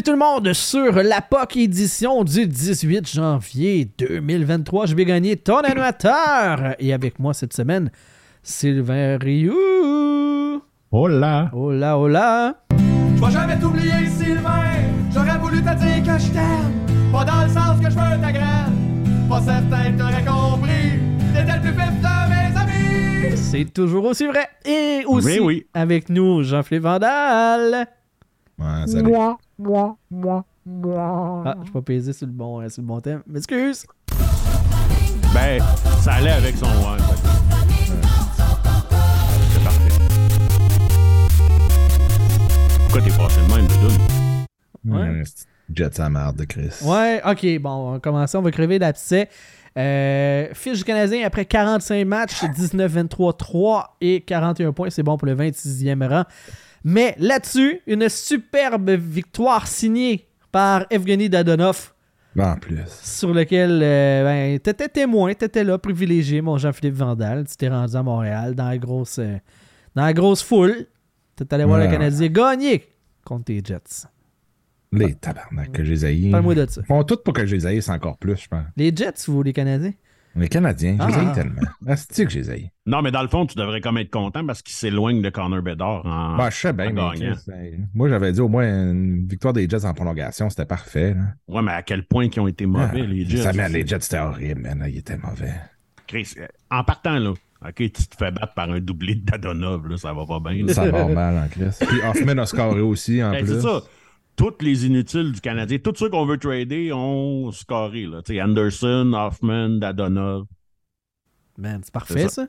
Bienvenue tout le monde sur la POC édition du 18 janvier 2023. Je vais gagner ton animateur. Et avec moi cette semaine, Sylvain Rioux. Hola. Hola, hola. Je vais jamais t'oublier, Sylvain. J'aurais voulu te dire que je t'aime. Pas dans le sens que je veux ta graine. Pas certain que t'aurais compris. T'étais le plus vif de mes amis. C'est toujours aussi vrai. Et aussi Oui, oui. avec nous, Jean-Philippe Vandal. Ouais, salut. Ah, je suis pas pesé sur le bon, euh, sur le bon thème. M'excuse. Ben, ça allait avec son ouais. C'est parfait. Pourquoi t'es passé de même, Doudou? Ouais. Ouais. Jet sa marde de Chris. Ouais, ok, bon, on va commencer, on va crever d'abcès. Euh, fiche du Canadien après 45 matchs, 19-23-3 et 41 points, c'est bon pour le 26e rang. Mais là-dessus, une superbe victoire signée par Evgeny Dadonov, En plus. sur lequel euh, ben, t'étais témoin, t'étais là, privilégié, mon Jean-Philippe Vandal. Tu t'es rendu à Montréal dans la grosse, euh, dans la grosse foule. T'es allé voir le. Canadien gagner contre tes Jets. Les tabarnak que j'ai haïs. Parle-moi de ça. Ils font tout pour que je les haïsse encore plus, je pense. Les Jets ou les Canadiens? Les Canadiens, je les Ah. tellement. Ah, c'est que je les. Non, mais dans le fond, tu devrais comme être content parce qu'il s'éloigne de Connor Bedard en. Bah, je sais bien, en mais gagnant. Chris, hey, moi, j'avais dit au moins une victoire des Jets en prolongation, c'était parfait. là. Ouais, mais à quel point ils ont été mauvais, Ah, les Jets? ça, les Jets, c'était horrible, man. Ils étaient mauvais. Chris, euh, en partant, là, OK, tu te fais battre par un doublé de Dadonov, là, ça va pas bien. là. Ça va mal en Chris. Puis Hoffman a scoré aussi, en Ben, plus. c'est ça. Toutes les inutiles du Canadien, tous ceux qu'on veut trader ont scoré. Là. Tu Anderson, Hoffman, Dadonov. Man, c'est parfait, ça.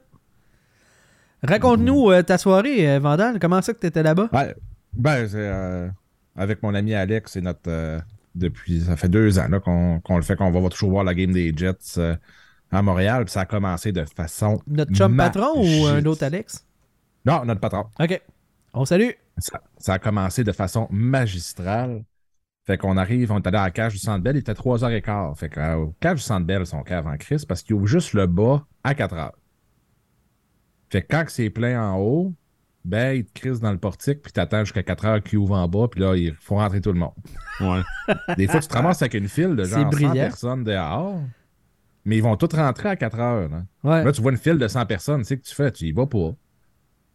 Raconte-nous euh, ta soirée, euh, Vandal. Comment ça que t'étais là-bas? Ouais, ben, c'est, euh, avec mon ami Alex, c'est notre. euh, depuis. Ça fait deux ans là, qu'on qu'on le fait, qu'on va toujours voir la game des Jets euh, à Montréal. Puis ça a commencé de façon. Notre chum patron ou un autre Alex? Non, notre patron. OK. On salue. Ça, ça a commencé de façon magistrale. Fait qu'on arrive, on est allé à la cage du Centre Bell, il était 3h15. Fait qu'au cage du Centre Bell, son cave en crise parce qu'il ouvre juste le bas à 4h. Fait que quand c'est plein en haut, ben, il te crise dans le portique, puis t'attends jusqu'à 4h qu'il ouvre en bas, puis là, il faut rentrer tout le monde. Ouais. Des fois, tu te ramasses avec une file de C'est genre 100 brillant. personnes dehors, mais ils vont tous rentrer à 4 heures. là. Ouais. Là, tu vois une file de 100 personnes, tu sais que tu fais, tu y vas pas.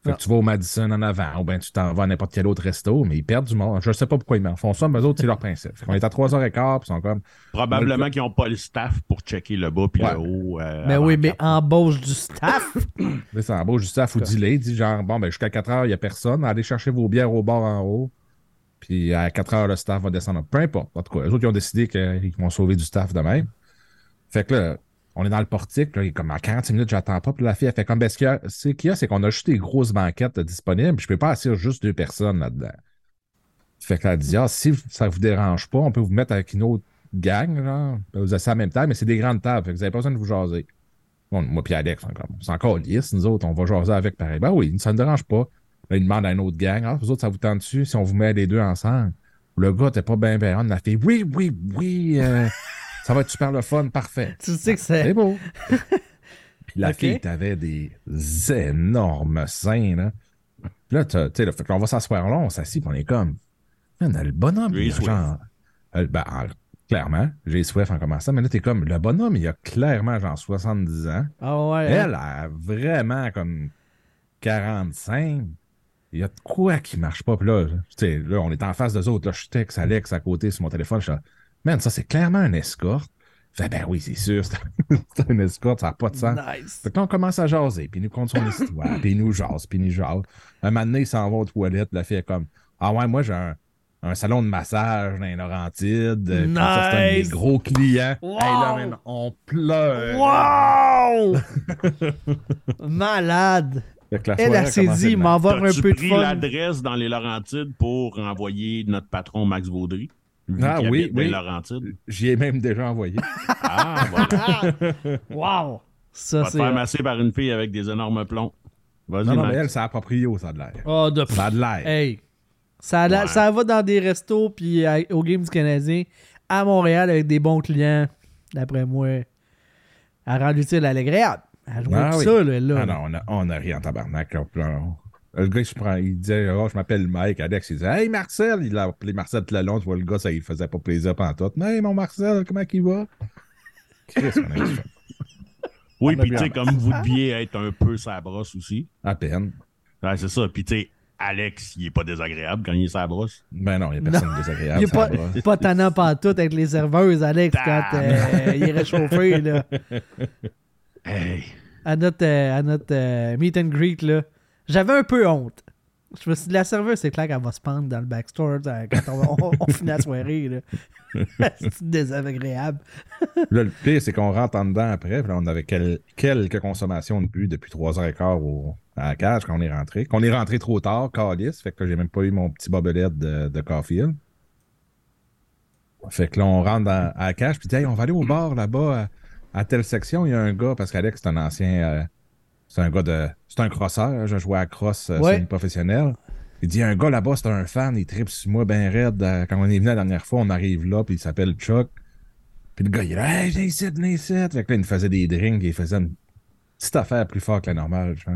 Fait Non. que tu vas au Madison en avant, ou bien tu t'en vas à n'importe quel autre resto, mais ils perdent du monde. Je sais pas pourquoi ils m'en font ça, mais eux autres, c'est leur principe. On est à 3h15, puis ils sont comme. Probablement qu'ils n'ont pas le staff pour checker le bas puis Ouais. le haut. euh, Ben avant oui, mais embauche du staff? C'est en bas, juste à Foudilé, il dit genre, bon, ben jusqu'à 4h, il n'y a personne, allez chercher vos bières au bar en haut, puis à 4h, le staff va descendre. Peu importe. En tout cas, les autres, ils ont décidé qu'ils vont sauver du staff de même. Fait que là, on est dans le portique, là, il est comme à 40 minutes, j'attends pas. Puis la fille, elle fait comme, ben, ce qu'il y a, c'est qu'on a juste des grosses banquettes euh, disponibles, puis je peux pas asseoir juste deux personnes là-dedans. Fait qu'elle dit, ah, si ça vous dérange pas, on peut vous mettre avec une autre gang, genre, vous asseyez à la même table, mais c'est des grandes tables, fait que vous avez pas besoin de vous jaser. Bon, moi puis Alex, c'est encore lisse, nous autres, on va jaser avec pareil. Ben oui, ça ne dérange pas. Là, il demande à une autre gang, ah, vous autres, ça vous tente dessus si on vous met les deux ensemble? Le gars, t'es pas bien, bien, on a fait, oui, oui, oui, euh, ça va être super le fun, parfait. tu sais que C'est c'est. beau. Puis la fille, t'avais des énormes seins, là. Puis là, tu sais, on va s'asseoir là, on s'assit, puis on est comme, man, le bonhomme, J'ai il a genre, euh, ben, en- clairement, j'ai soif en commençant, mais là, t'es comme, le bonhomme, il a clairement genre 70 ans. Ah ouais. Elle a vraiment comme 45. Il y a de quoi qui marche pas. Puis là, tu sais, là, on est en face d'eux autres. Là, je texte Alex à côté sur mon téléphone. Je suis là, man, ça, c'est clairement un escorte. Fait, ben oui, c'est sûr, c'est un escorte, ça n'a pas de sens. Nice. Fait que là, on commence à jaser, puis il nous compte son histoire, puis il nous jase, puis il nous jase. Un moment donné, il s'en va aux toilettes, la fille est comme Ah ouais, moi j'ai un, un salon de massage dans les Laurentides, euh, puis ça, c'est un des Nice. gros clients. Wow. Hey, là, man, on pleure. Wow! Malade! Elle, a s'est dit, de même. m'en avoir un peu de pris fun. l'adresse dans les Laurentides pour envoyer notre patron Max Vaudry? Vu Ah oui, dans oui. J'y ai même déjà envoyé. Ah, voilà. Wow! Ça, Va te c'est. faire masser par une fille avec des énormes plombs. Vas-y, Non, non, mais elle, c'est approprié, ça a de l'air. Oh, de Ça a de l'air. Hey! Ça, Ouais. ça va dans des restos puis à- au Game du Canadien à Montréal avec des bons clients. D'après moi, elle rend l'utile à l'agréable. Elle joue Ah tout oui. ça, là. là. Ah non, on a, on a ri en tabarnak. là, on- Le gars, il, se prend, il disait, oh, je m'appelle Mike. Alex, il disait, Hey Marcel. Il a appelé Marcel tout le long. Tu vois, le gars, ça, il faisait pas plaisir pendant tout. Hey, mon Marcel, comment il va? Chris, on a. Oui, puis tu sais, comme vous deviez être un peu sa brosse aussi. À peine. Ouais, c'est ça. Puis tu sais, Alex, il est pas désagréable quand il est sa brosse. Ben non, il n'y a personne de désagréable. Il est ça pas, va. pas tannant tout avec les serveuses, Alex, quand euh, il est réchauffé, là. Hey. À notre, euh, à notre euh, meet and greet, là. J'avais un peu honte. Je me suis dit, la serveuse, c'est clair qu'elle va se pendre dans le backstore quand on, on, on finit la soirée, c'est désagréable. Là, le pire, c'est qu'on rentre en dedans après. Puis là, on avait quel- quelques consommations de but depuis 3h15 au, à la cage quand on est rentré. Qu'on est rentré trop tard, calice. Fait que là, j'ai même pas eu mon petit bobelette de, de Caulfield. Fait que là, on rentre dans- à la cage. Puis, hey, on va aller au bar là-bas, à, à telle section. Il y a un gars, parce qu'Alex, c'est un ancien. euh, c'est un gars de. C'est un crosseur. hein, Je jouais à cross euh, Ouais. semi-professionnel. Il dit, un gars là-bas, c'est un fan. Il tripe sur moi ben raide. Euh, Quand on est venu la dernière fois, on arrive là, puis il s'appelle Chuck. Puis le gars, il est là, hey, viens ici, viens ici. Fait que là, il nous faisait des drinks, il faisait une petite affaire plus fort que la normale, genre.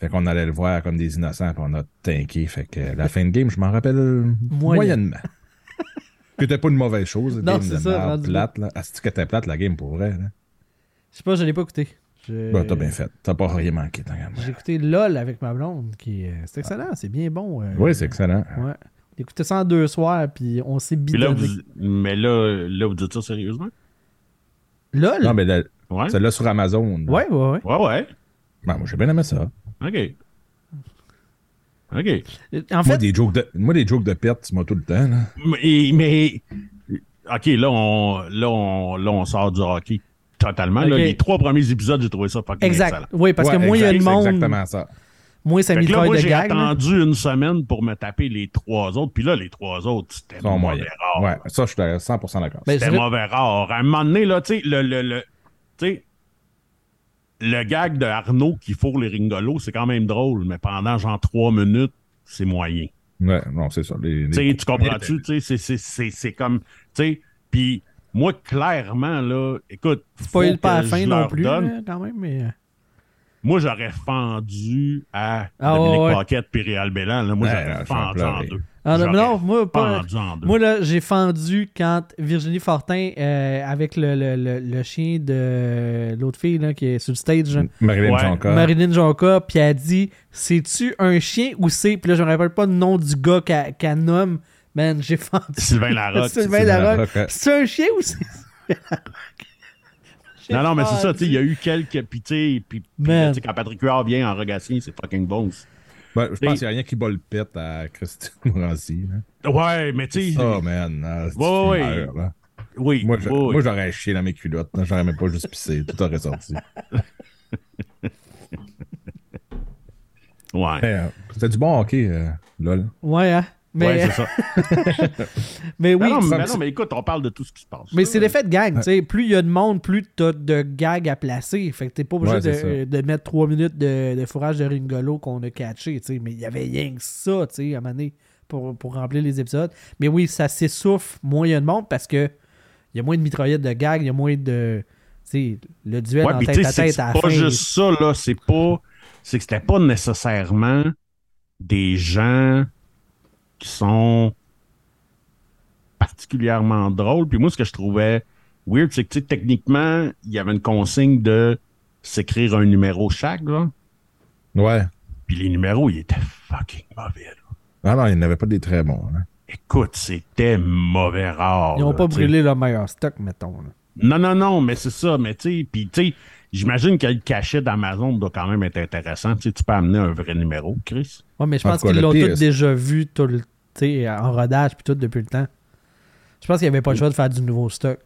Fait qu'on allait le voir comme des innocents, puis on a tanké. Fait que la fin de game, je m'en rappelle Moyen. moyennement. C'était pas une mauvaise chose. Non, game c'est ça, plate, là. Que t'es plate, la game, pour vrai. Là? Je sais pas, je l'ai pas écouté. Bah, t'as bien fait. T'as pas rien manqué, J'ai écouté LOL avec ma blonde, qui euh, c'est excellent, c'est bien bon. euh, Oui, c'est excellent. Ouais. J'ai écouté ça en deux soirs, puis on s'est Puis là, bidonné. vous, mais là, là, vous dites ça sérieusement? LOL? Non, mais là, Ouais. celle-là sur Amazon. là. Ouais, ouais, ouais. Ouais, ouais. Ben, moi, j'ai bien aimé ça. OK. OK. En Moi, fait, des jokes de, moi, des jokes de perte, tu m'as tout le temps. Là. Mais, mais- OK, là on, là, on, là, on sort du hockey totalement. Là, les trois premiers épisodes, j'ai trouvé ça fucking exact. excellent. Oui, parce que moins il y a c'est monde, exactement ça. moins ça moi, de j'ai là. attendu une semaine pour me taper les trois autres. Puis là, les trois autres, c'était mauvais moyens. rare. Ouais, ça, je suis 100% d'accord. Ben, C'était mauvais rare. À un moment donné, là, tu sais, le, le, le, tu sais, le gag de Arnaud qui fourre les ringolos, c'est quand même drôle, mais pendant genre trois minutes, c'est moyen. Ouais, non, c'est ça. Les, les- Tu sais, tu comprends-tu? Tu sais, c'est- c'est- c'est c'est comme. Tu sais, puis moi, clairement, là, écoute. C'est faut pas hyper que fin non plus, donne. là, quand même, mais... euh, Moi, j'aurais fendu à Ah, Dominique ouais, ouais. Paquette puis Réal Bélan. Là, moi, Ouais, j'aurais je fendu en deux. Ah, non, moi, pas... fendu en deux. Moi, là, j'ai fendu quand Virginie Fortin, euh, avec le, le, le, le chien de l'autre fille là, qui est sur le stage, Marilyn Ouais. Jonca. Marilyn Jonca, puis elle dit C'est-tu un chien ou c'est. Puis là, je me rappelle pas le nom du gars qu'elle qu'elle nomme. Man, j'ai fendu. Sylvain Larocque. Sylvain Sylvain Larocque. Larocque. C'est un chien ou c'est. J'ai Non, non, mais c'est ça, tu sais, il y a eu quelques. Puis, tu sais, quand Patrick Huard vient en Rogatien, c'est fucking bon. Ben, je pense qu'il n'y a rien qui bat le à Christine Morancy. Ouais, mais tu sais. Oh, man. c'est Ouais, ouais, là. Oui, Moi, oui, j'aurais chié dans mes culottes. J'aurais même pas juste pissé. Tout aurait sorti. Ouais. Euh, C'était du bon hockey, euh, lol. Ouais, hein? Mais, Ouais, c'est ça. mais oui, Mais non, mais, non, mais écoute, on parle de tout ce qui se passe. Mais c'est l'effet de gang, tu sais. Plus il y a de monde, plus t'as de gags à placer. Fait que t'es pas obligé Ouais, de, de mettre trois minutes de, de fourrage de Ringolo qu'on a catché, tu sais. Mais il y avait rien que ça, tu sais, à un moment donné, pour, pour remplir les épisodes. Mais oui, ça s'essouffle moins il y a de monde parce que il y a moins de mitraillettes de gags, il y a moins de. Tu sais, le duel Ouais, en tu tête à c'est tête à la pas fin. juste ça, là. C'est pas. C'est que c'était pas nécessairement des gens qui sont particulièrement drôles. Puis moi, ce que je trouvais weird, c'est que, tu sais, techniquement, il y avait une consigne de s'écrire un numéro chaque, là. Ouais. Puis les numéros, ils étaient fucking mauvais, là. Ah non, il n'y avait pas des très bons. hein. Écoute, c'était mauvais rare. Ils n'ont pas brûlé leur meilleur stock, mettons. là. Non, non, non, mais c'est ça. Mais tu sais, puis tu sais, j'imagine que le cachet d'Amazon doit quand même être intéressant. Tu sais, tu peux amener un vrai numéro, Chris. Ouais, mais je En pense qu'ils l'ont tous déjà vu tout le, en rodage puis tout depuis le temps. Je pense qu'il n'y avait pas le choix de faire du nouveau stock.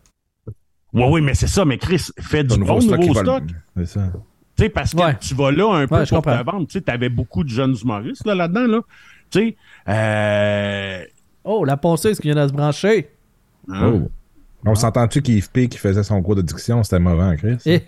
Oui, oui, mais c'est ça. Mais Chris, fais du bon nouveau va le- stock. C'est ça. Tu sais, parce que Ouais. tu vas là un peu Ouais, pour te vendre. Tu sais, t'avais beaucoup de jeunes humoristes là, là-dedans, là. Tu sais, euh... Oh, la ponceuse qui vient de se brancher? hein? Oh. On s'entend-tu qu'Yves P qui faisait son cours de diction, c'était mauvais, hein, Chris? Eh,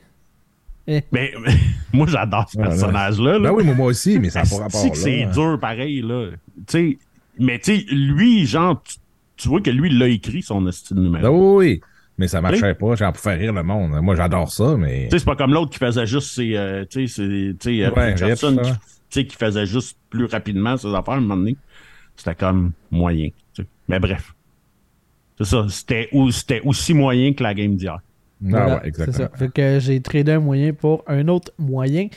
Mais, mais moi, j'adore ce là. personnage-là. là. Ben oui, moi, moi aussi, mais ça n'a pas rapport que là. c'est hein. dur pareil, là. Tu sais, mais tu sais, lui, genre, tu, tu vois que lui, il l'a écrit, son style numéro. Ben oui, oui. Mais ça marchait pas, genre pour faire rire le monde. Moi, j'adore ça, mais. Tu sais, c'est pas comme l'autre qui faisait juste ses. euh, tu sais, c'est- tu sais, euh, Ouais, Richardson rips, qui, sais, qui faisait juste plus rapidement ses affaires à un moment donné, c'était comme moyen. tu sais. Mais bref. C'est ça. C'était ou- c'était aussi moyen que la game d'hier. Ah Voilà, ouais, exactement. C'est ça. Fait que j'ai tradé un moyen pour un autre moyen.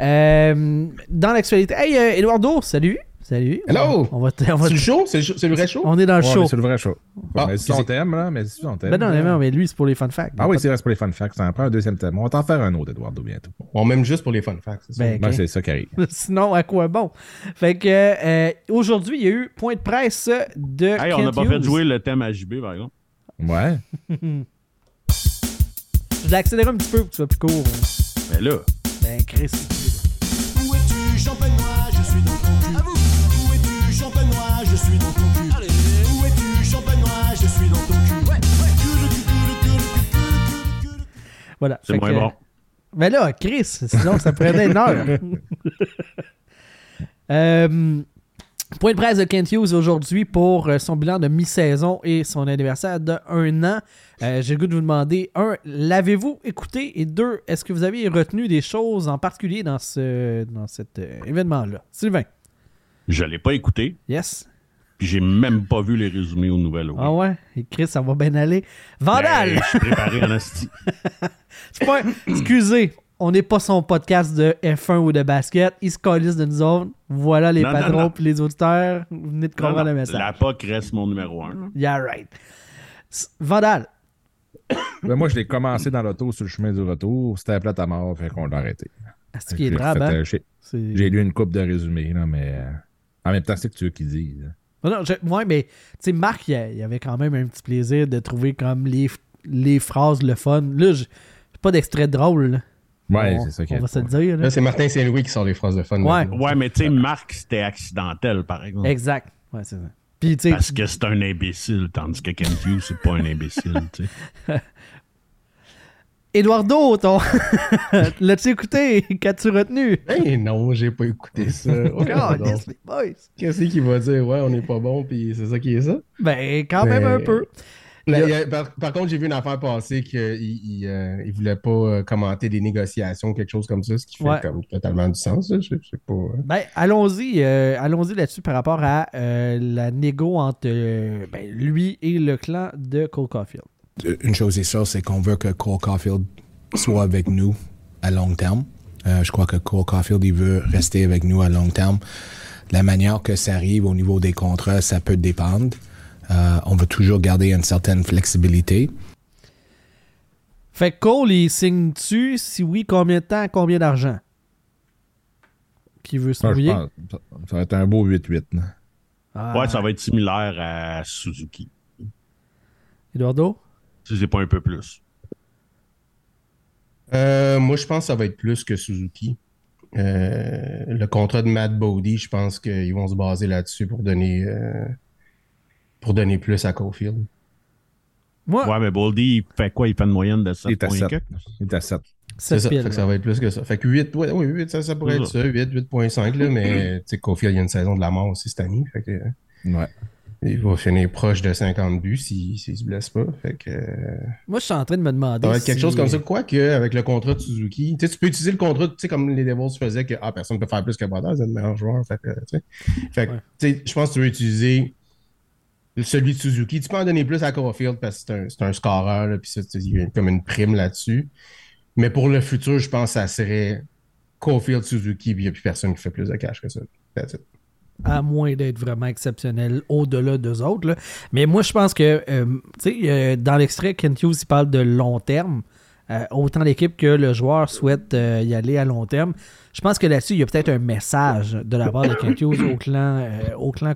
Euh, dans l'actualité. Hey, euh, Eduardo, salut. Salut. Hello. On va, te- on va C'est le show? C'est le vrai show? on est dans le Ouais, show. mais c'est le vrai show. Ah, mais si on c'est- t'aime, là, mais si on t'aime. Ben non, là. non, mais lui, c'est pour les fun facts. Ah oui, c'est vrai, c'est pour les fun facts. Ça en prend un deuxième thème. On va t'en faire un autre, Eduardo, bientôt. On m'aime juste pour les fun facts. c'est ça? Ben, Ben, ça qui arrive. Sinon, à quoi bon? Fait que euh, aujourd'hui, il y a eu point de presse de. Hey, on n'a pas fait jouer le thème à JB, par exemple. Ouais. Je l'ai accéléré un petit peu pour que ce soit plus court. Mais là, Ben, Chris. Où es-tu, champenois Voilà. c'est moins que- bon. Ben là, Chris, sinon ça prenait une heure. Euh, point de presse de Kent Hughes aujourd'hui pour euh, son bilan de mi-saison et son anniversaire de un an. Euh, J'ai le goût de vous demander, un, l'avez-vous écouté? Et deux, est-ce que vous avez retenu des choses en particulier dans, ce, dans cet euh, événement-là? Sylvain, Je l'ai pas écouté, yes? Puis j'ai même pas vu les résumés aux nouvelles. Ah ouais? Et Chris, ça va bien aller. Vandal! Ben, je suis préparé en asti. C'est pas Excusez, on n'est pas son podcast de F1 ou de basket. Ils se calissent de nous autres. Voilà les Non, non, patrons non. puis les auditeurs. Vous venez de comprendre non, le message. La POC reste mon numéro un. Yeah, right. Vandal. Ben, moi, je l'ai commencé dans l'auto sur le chemin du retour. C'était plate à mort, fait qu'on l'a arrêté. C'est ce qui est fait, hein? J'ai C'est- j'ai lu une coupe de résumés, là, mais euh, en même temps, c'est que tu veux qu'ils disent. Non, non, je- ouais, mais tu sais, Marc, il y avait quand même un petit plaisir de trouver comme les, les phrases le fun. Là, je- j'ai pas d'extrait drôle. là. Ouais, c'est ça qui On va se le dire. là. Là, c'est Martin Saint-Louis qui sort les phrases de fun. Ouais. maintenant. Ouais, mais tu sais, Marc, c'était accidentel, par exemple. Exact. Ouais, c'est ça. Puis, tu sais, Parce que c'est un imbécile, tandis que Kent Hughes, c'est pas un imbécile, tu sais. Eduardo, ton... l'as-tu écouté? Qu'as-tu retenu? Hey, non, j'ai pas écouté ça. Oh. Qu'est-ce qu'il va dire? Ouais, on n'est pas bon, puis c'est ça qui est ça? Ben, quand même Ben, un peu. Là, y a- par, par contre, j'ai vu une affaire passer qu'il il, euh, il voulait pas euh, commenter des négociations, quelque chose comme ça, ce qui fait Ouais. comme totalement du sens. là. Je je sais pas. euh. Ben, allons-y, euh, allons-y là-dessus par rapport à euh, la négo entre ben, lui et le clan de Cole Caulfield. Une chose est sûre, c'est qu'on veut que Cole Caulfield soit avec nous à long terme. Euh, je crois que Cole Caulfield, il veut rester avec nous à long terme. La manière que ça arrive au niveau des contrats, ça peut dépendre. Euh, on veut toujours garder une certaine flexibilité. Fait que Cole, il signe-tu? Si oui, combien de temps, combien d'argent? Qui veut se mouiller? pense- ça- va être un beau 8-8. là. Ah, Ouais, ça va être similaire à Suzuki. Eduardo? Si c'est pas un peu plus? Euh, moi, je pense que ça va être plus que Suzuki. Euh, le contrat de Matt Bodie, je pense qu'ils vont se baser là-dessus pour donner euh, pour donner plus à Caulfield. Moi, Ouais, mais Boldy, il fait quoi? Il fait une moyenne de Il est à 7 7. points. Il est à 7. C'est ça, fait que ça va être plus que ça. Fait que 8, ouais, oui, 8 ça, ça pourrait être ça. ça, 8, 8.5, là, mais tu sais, Caulfield, il y a une saison de la mort aussi cette année. Fait que Ouais. Il va finir proche de 50 buts s'il s'il se blesse pas. Fait que euh, Moi, je suis en train de me demander. ça va être quelque si- chose comme ça. Quoique, avec le contrat de Suzuki, tu sais, tu peux utiliser le contrat, tu sais, comme les Devils faisaient que ah, personne ne peut faire plus que Bottas, c'est le meilleur joueur. Fait que, tu sais, Ouais. je pense que tu veux utiliser celui de Suzuki. Tu peux en donner plus à Caulfield parce que c'est un, un scoreur, puis il y a comme une prime là-dessus. Mais pour le futur, je pense que ça serait Caulfield, Suzuki, puis il n'y a plus personne qui fait plus de cash que ça. That's it. À moins d'être vraiment exceptionnel au-delà d'eux autres. Mais moi, je pense que, euh, tu sais, euh, dans l'extrait, Kent Hughes, il parle de long terme. Euh, autant l'équipe que le joueur souhaite y aller à long terme. Je pense que là-dessus, il y a peut-être un message de la part de Kent Hughes au clan, au clan.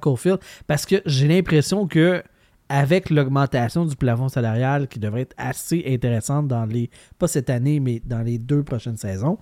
Parce que j'ai l'impression que avec l'augmentation du plafond salarial qui devrait être assez intéressante dans les, pas cette année, mais dans les deux prochaines saisons,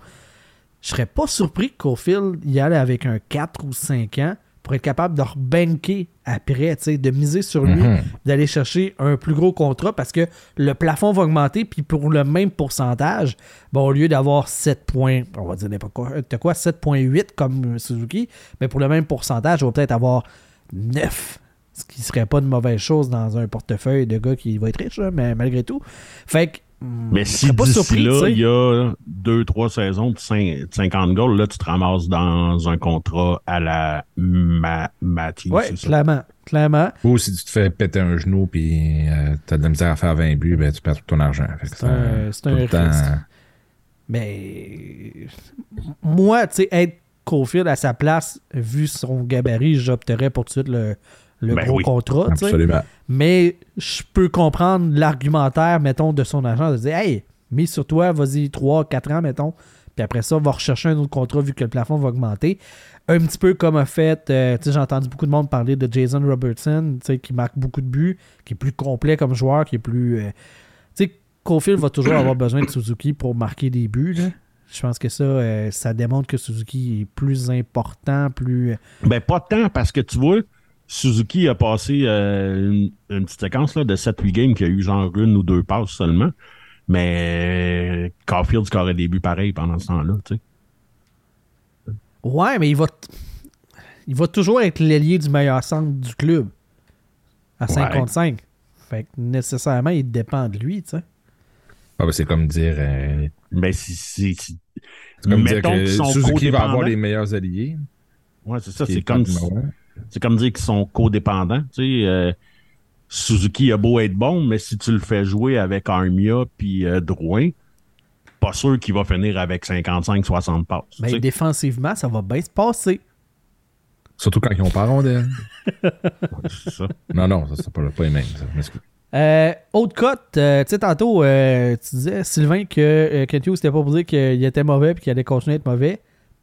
je serais pas surpris que Caulfield y aille avec un 4 ou 5 ans pour être capable de rebanker après, de miser sur lui, Mhm. d'aller chercher un plus gros contrat parce que le plafond va augmenter, puis pour le même pourcentage, bon, au lieu d'avoir 7 points, on va dire n'importe quoi, t'as quoi, 7.8 comme Suzuki, mais pour le même pourcentage, on va peut-être avoir 9. Ce qui serait pas une mauvaise chose dans un portefeuille de gars qui va être riche, là, mais malgré tout. Fait que Mais je si d'ici tu là, il y a 2-3 saisons de cin- 50 goals, là, tu te ramasses dans un contrat à la Ma ça? clairement. Clairement. Ou si tu te fais péter un genou puis euh, t'as de la misère à faire 20 buts, ben tu perds tout ton argent. C'est un- un le temps- risque. Mais moi, tu sais, être Cofield à sa place, vu son gabarit, j'opterais pour tout de suite le, le Ben gros oui. contrat. tu sais. Absolument. Mais je peux comprendre l'argumentaire, mettons, de son agent de dire Hey, mise sur toi, vas-y 3, 4 ans, mettons. Puis après ça, va rechercher un autre contrat vu que le plafond va augmenter. Un petit peu comme a fait, euh, tu sais, j'ai entendu beaucoup de monde parler de Jason Robertson, tu sais, qui marque beaucoup de buts, qui est plus complet comme joueur, qui est plus. euh, tu sais, Caulfield va toujours avoir besoin de Suzuki pour marquer des buts. là. Je pense que ça, euh, ça démontre que Suzuki est plus important, plus. Ben, pas tant, parce que tu vois, Suzuki a passé euh, une, une petite séquence là, de 7-8 games qui a eu genre une ou deux passes seulement. Mais euh, Caulfield scorait des buts pareils pendant ce temps-là, tu sais. Ouais, mais il va, t- il va toujours être l'ailier du meilleur centre du club. À 5 Ouais. contre 5. Fait que nécessairement, il dépend de lui, tu sais. Ah, ben, c'est comme dire, euh, Ben, si, si, si- c'est comme dire mettons que Suzuki va avoir les meilleurs alliés. Ouais, c'est ça. C'est est comme, un. C'est comme dire qu'ils sont codépendants. Tu sais, euh, Suzuki a beau être bon, mais si tu le fais jouer avec Armia puis euh, Drouin, pas sûr qu'il va finir avec 55-60 passes. Mais sais. défensivement, ça va bien se passer. Surtout quand ils ont pas rondelle. C'est ça. Non, non, ça, c'est pas, pas les mêmes. Euh, autre cote, euh, tu sais, tantôt, euh, tu disais, Sylvain, que euh, Kent Hughes n'était pas pour dire qu'il était mauvais et qu'il allait continuer à être mauvais.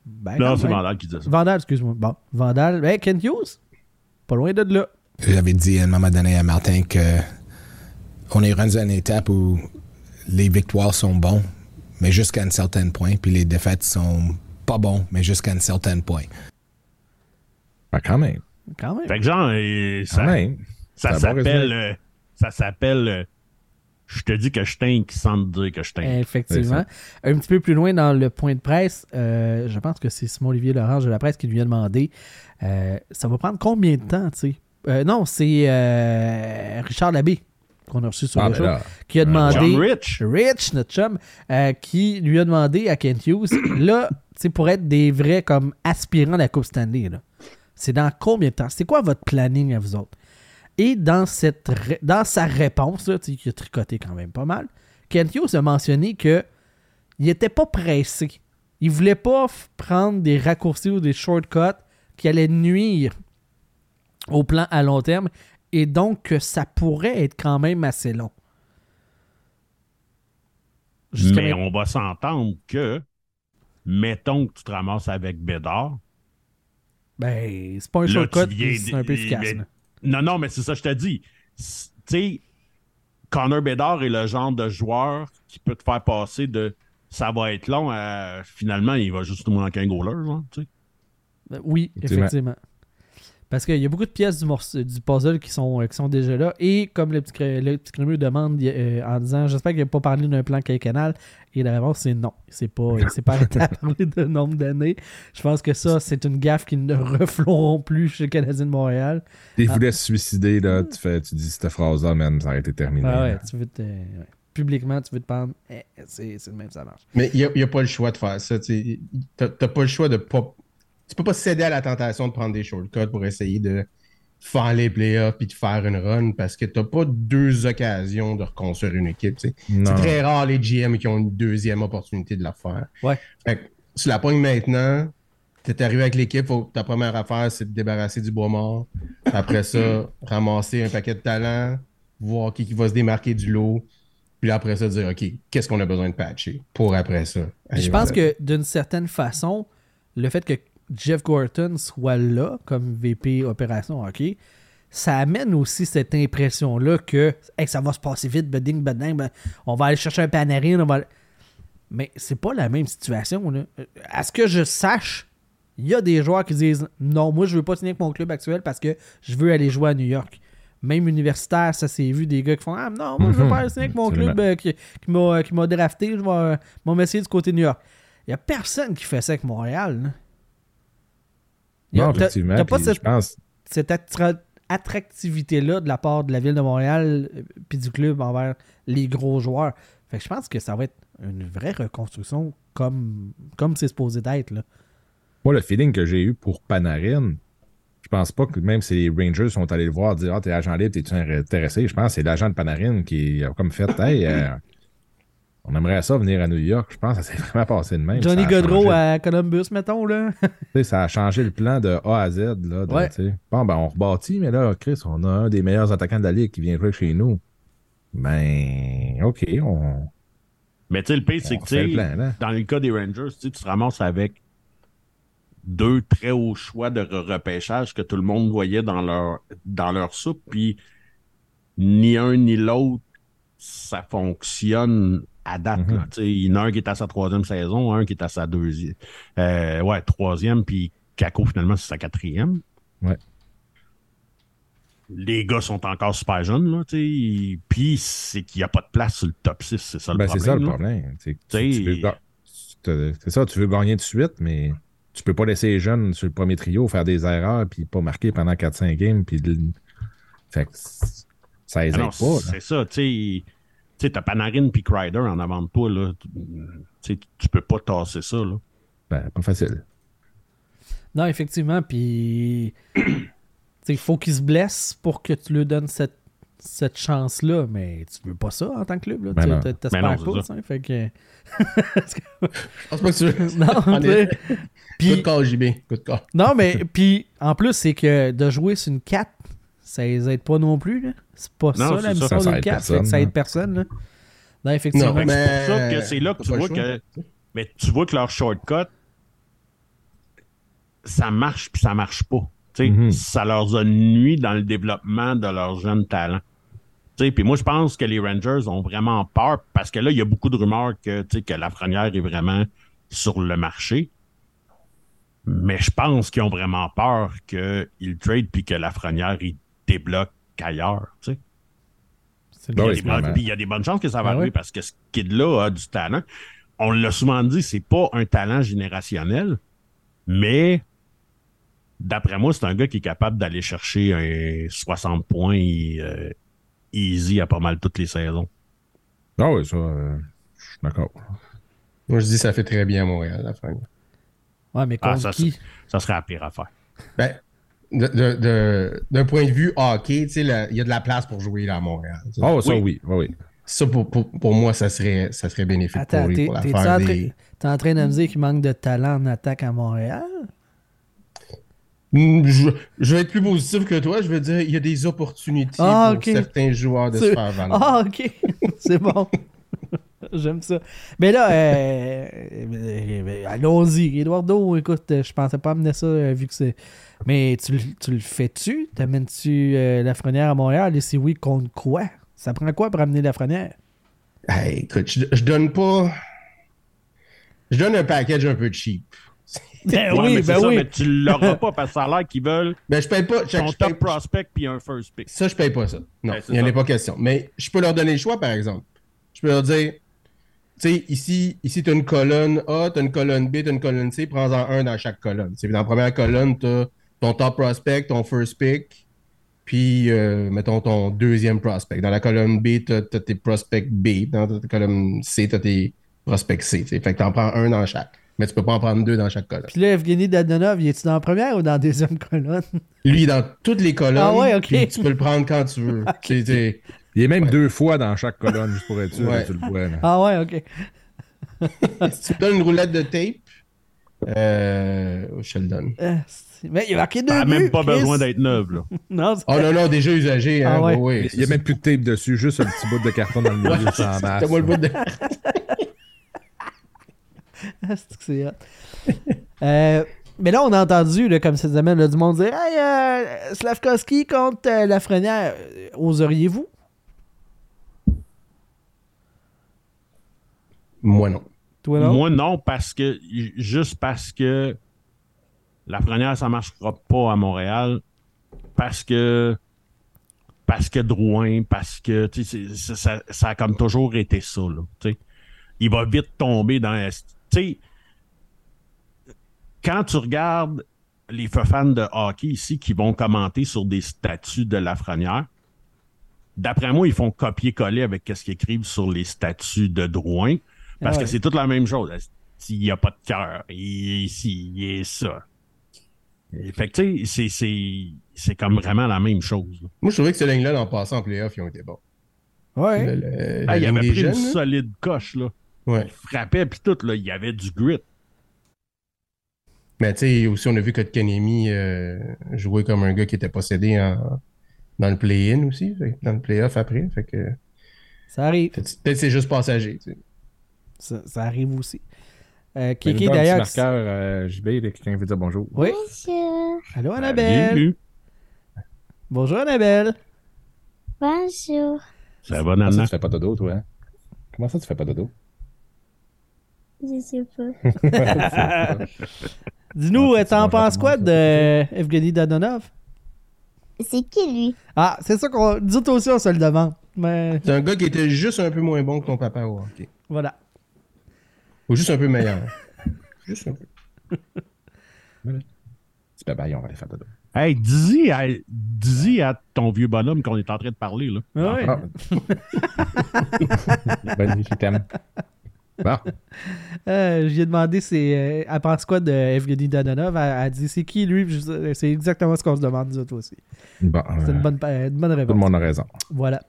Ben, Là, quand c'est. Vandal qui dit ça. Vandal, excuse-moi. Bon, Vandal. Ben, Kent Hughes, pas loin de là. J'avais dit à un moment donné à Martin que on est rendu à une étape où les victoires sont bons, mais jusqu'à un certain point, puis les défaites sont pas bons, mais jusqu'à un certain point. Ben, quand même. Quand même. Fait que genre, euh, Quand ça, ça s'appelle. résumé. euh, ça s'appelle. Je te dis que je t'inque sans te dire que je t'inque. Effectivement. Un petit peu plus loin dans le point de presse, euh, je pense que c'est Simon-Olivier Laurent de la presse qui lui a demandé euh, ça va prendre combien de temps, tu sais? Euh, Non, c'est euh, Richard Labbé qu'on a reçu sur Ah, le ben show là, qui a demandé. John Rich. Rich, notre chum, euh, qui lui a demandé à Kent Hughes, là, tu sais, pour être des vrais comme aspirants à la Coupe Stanley, là, c'est dans combien de temps? C'est quoi votre planning à vous autres? Et dans, cette dans sa réponse, là, qui a tricoté quand même pas mal, Kent Hughes a mentionné que il n'était pas pressé. Il voulait pas prendre des raccourcis ou des shortcuts qui allaient nuire au plan à long terme et donc que ça pourrait être quand même assez long. Jusqu'à Mais on va s'entendre que, mettons que tu te ramasses avec Bédard. Ben, c'est pas un Là, shortcut, viens c'est un peu efficace. mais-. Non, non, mais c'est ça, je te dis. Tu sais, Connor Bédard est le genre de joueur qui peut te faire passer de ça va être long à finalement, il va juste nous manquer un goaler, genre, tu sais. Euh, Oui, Effectivement. Parce qu'il y a beaucoup de pièces du, morceau- du puzzle qui sont, euh, qui sont déjà là. Et comme le petit, le petit crémeux demande euh, en disant J'espère qu'il n'a pas parlé d'un plan canal. Et la réponse, c'est non. C'est pas, il s'est pas arrêté à parler de nombre d'années. Je pense que ça, c'est une gaffe qu'ils ne refloront plus chez le Canadien de Montréal. Il Ah. voulait se suicider, là. Tu, fais, tu dis cette phrase-là, man, ça aurait été terminé. Ah ouais, tu veux te- ouais. Publiquement, tu veux te prendre. Eh, c'est c'est le même, ça marche. Mais il n'y a, pas le choix de faire ça. Tu n'as pas le choix de pas. Tu peux pas céder à la tentation de prendre des shortcuts pour essayer de faire les playoffs puis de faire une run parce que tu n'as pas deux occasions de reconstruire une équipe. C'est très rare les GM qui ont une deuxième opportunité de le faire. Ouais. Fait que, tu la pognes maintenant, tu es arrivé avec l'équipe, ta première affaire, c'est de débarrasser du bois mort. Après ça, ramasser un paquet de talents, voir qui, qui va se démarquer du lot. Puis après ça, dire OK, qu'est-ce qu'on a besoin de patcher pour après ça? Je pense que d'une certaine façon, le fait que Jeff Gorton soit là comme VP opération hockey, ça amène aussi cette impression-là que hey, ça va se passer vite, beding, beding, ben, on va aller chercher un Panarin, on va... Mais c'est pas la même situation. Là. Euh, À ce que je sache, il y a des joueurs qui disent non, moi je veux pas signer avec mon club actuel parce que je veux aller jouer à New York. Même universitaire, ça s'est vu des gars qui font Ah non, moi je veux Mhm. pas aller signer avec mon club euh, qui, qui m'a qui m'a drafté, je vais euh, m'essayer du côté de New York. Il y a personne qui fait ça avec Montréal. là. Non, effectivement. T'as pas cette, pense. cette attractivité-là de la part de la ville de Montréal euh, puis du club envers les gros joueurs. Fait que je pense que ça va être une vraie reconstruction comme comme c'est supposé d'être. Moi, le feeling que j'ai eu pour Panarin, je pense pas que même si les Rangers sont allés le voir dire Ah, t'es agent libre, t'es-tu intéressé? Je pense que c'est l'agent de Panarin qui a comme fait Hey, euh, on aimerait ça venir à New York. Je pense que ça s'est vraiment passé de même. Johnny Godreau changé- à Columbus, mettons, là. Tu sais, ça a changé le plan de A à Z. Là, de, Ouais. Bon, ben, on rebâtit, mais là, Chris, on a un des meilleurs attaquants de la ligue qui vient jouer chez nous. Ben, OK, on, Mais tu sais, le pire, c'est que le plan. Dans le cas des Rangers, tu te ramasses avec deux très hauts choix de re- repêchage que tout le monde voyait dans leur, dans leur soupe, puis ni un ni l'autre, ça fonctionne à date. Mhm. là. Il y en a un qui est à sa troisième saison, un qui est à sa deuxième. Euh, ouais, troisième, puis Kako, finalement, c'est sa quatrième. Ouais. Les gars sont encore super jeunes, là, tu sais. Puis c'est qu'il n'y a pas de place sur le top 6, c'est ça le Ben, problème. c'est ça le problème. C'est ça, tu veux gagner de suite, mais tu peux pas laisser les jeunes sur le premier trio faire des erreurs puis pas marquer pendant 4-5 games. Puis Fait que ça les Ah aide pas. c'est ça, tu sais. Tu sais, t'as Panarin puis Crider en avant de toi, là. Tu peux pas tasser ça, là. Ben, pas facile. Non, effectivement, puis il faut qu'il se blesse pour que tu lui donnes cette, cette chance-là, mais tu veux pas ça en tant que club, là. Ben Tu- non. Ben T'espères non, pas, sais, fait que... Je pense pas que tu Non, effet. Puis- Good call, JB. Good call. Non, mais puis en plus, c'est que de jouer sur une 4, ça les aide pas non plus. là. C'est pas Non, ça la mission d'une aide 4. Fait que ça aide personne. Là. Non, effectivement. Mais- C'est pour ça que c'est là que tu vois que. Mais tu vois que leur shortcut, ça marche puis ça marche pas. Tu sais, Mhm. Ça leur a nuit dans le développement de leurs jeunes talents. Tu sais, Puis moi, je pense que les Rangers ont vraiment peur parce que là, il y a beaucoup de rumeurs que, tu sais, que Lafrenière est vraiment sur le marché. Mais je pense qu'ils ont vraiment peur qu'ils trade puis que Lafrenière, il débloque ailleurs. tu sais. C'est Ben Il y bonnes- il y a des bonnes chances que ça va Ah arriver ouais. parce que ce kid-là a du talent. On l'a souvent dit, c'est pas un talent générationnel, mais d'après moi, c'est un gars qui est capable d'aller chercher un 60 points euh, easy à pas mal toutes les saisons. Ah oui, ça, euh, je suis d'accord. Moi, je dis ça fait très bien à Montréal, la fin. Ouais, mais Ah, contre ça, qui? Ça serait la pire affaire. Ben, de- de- de- d'un point de vue hockey, tu sais, la- il y a de la place pour jouer là, à Montréal. Ah, ça, Oui. oui. oui, oui. Ça, pour, pour, pour moi, ça serait, ça serait bénéfique Attends, pour lui, t'es pour la en, des... t'es en train de me dire qu'il manque de talent en attaque à Montréal? Hmm, Je, je vais être plus positif que toi. Je veux dire, il y a des opportunités Ah, pour certains joueurs de se faire vendre. Ah, ok. c'est bon. J'aime ça. Mais là, euh, euh, allons-y. Eduardo, écoute, euh, je pensais pas amener ça euh, vu que c'est. Mais tu, le- tu le fais-tu? T'amènes-tu euh, la frenière à Montréal Et si oui, contre quoi? Ça prend quoi pour amener la frenière? Hey, écoute, je, je donne pas. Je donne un package un peu cheap. Ben Ouais, oui, mais ben ça, oui. mais tu l'auras pas parce que ça a l'air qu'ils veulent Mais je paye pas. Je, ton je paye- top prospect puis un first pick. Ça, je paye pas ça. Non, Ben, il n'y en a pas question. Mais je peux leur donner le choix, par exemple. Je peux leur dire, tu sais, ici, ici tu as une colonne A, tu as une colonne B, tu as une colonne C, prends-en un dans chaque colonne. Tu sais, dans la première colonne, tu as ton top prospect, ton first pick, puis, euh, mettons, ton deuxième prospect. Dans la colonne B, tu as, tes prospects B. Dans la colonne C, tu as tes prospects C. Fait que tu en prends un dans chaque. Mais tu peux pas en prendre deux dans chaque colonne. Puis là, Evgeny Dadonov, il est-tu dans la première ou dans la deuxième colonne? Lui, il est dans toutes les colonnes. Ah ouais, ok. puis Tu peux le prendre quand tu veux. Il est même deux fois dans chaque colonne, juste pour être sûr Ouais. tu le vois. là. Ah ouais, ok. si tu me donnes une roulette de tape, euh, le donne. Euh, Mais il a marqué deux Ça n'a même pas Chris. besoin d'être neuf, là. Non, Oh non, non, déjà usagé. Hein, Ah ouais. ouais, ouais, Il n'y a même plus de tape dessus, juste un petit bout de carton dans le milieu sans masse. C'était moi le bout de. Ah, c'est que c'est hot. Euh, mais là, on a entendu, là, comme cette semaine, là, du monde dire Hey, euh, Slavkovski contre euh, Lafrenière. Oseriez-vous? Moi non. Moi, non, parce que juste parce que la première, ça marchera pas à Montréal. Parce que parce que Drouin, parce que ça, ça a comme toujours été ça. Là, tu sais. Il va vite tomber dans. Tu sais, quand tu regardes les fans de hockey ici qui vont commenter sur des statuts de Lafrenière, d'après moi, ils font copier-coller avec ce qu'ils écrivent sur les statuts de Drouin, parce ouais. que c'est toute la même chose. S'il n'y a pas de cœur, il est ci, il est ça. Fait que, tu sais, c'est- c'est c'est comme vraiment la même chose. là. Moi, je trouvais que ce ligne-là, dans le passant en playoff, ils ont été bons. Ouais. Le- le- Ah, il avait pris une là. solide coche, là. Ouais. Il frappait, puis tout, là, il y avait du grit. Mais tu sais, aussi, on a vu que Kanemi euh, jouait comme un gars qui était possédé en, dans le play-in aussi, que dans le play-off après. Fait que Ça arrive. peut-être peut-être c'est juste passager. tu sais. Ça, ça arrive aussi. Euh, Mais Kiki, d'ailleurs. marqueur euh, JB, quelqu'un veut dire bonjour. Oui. Bonjour. Allô, Annabelle. Salut. Bonjour, Annabelle. Bonjour. Ça va, Comment ça, Nana? tu fais pas dodo, toi? hein? Comment ça, tu fais pas dodo? Je sais pas. Dis-nous, euh, t'en c'est penses quoi de euh, Evgeny Dadonov? C'est qui lui? Ah, c'est ça qu'on. Autres aussi, on se le demande. Mais C'est un gars qui était juste un peu moins bon que ton papa au hockey. voilà. Ou juste un peu meilleur. juste un peu. C'est pas bail, on va aller faire dodo. Hey, dis-y à, dis-y à ton vieux bonhomme qu'on est en train de parler, là. Ah ouais. Ah. Bonne nuit, je t'aime. Bon, Euh, J'ai demandé c'est, euh, elle pense quoi de Evgeny Dadonov. Elle, elle dit c'est qui lui? C'est exactement ce qu'on se demande, nous autres aussi. bon C'est une euh, bonne, une bonne tout réponse. le monde a raison. Voilà.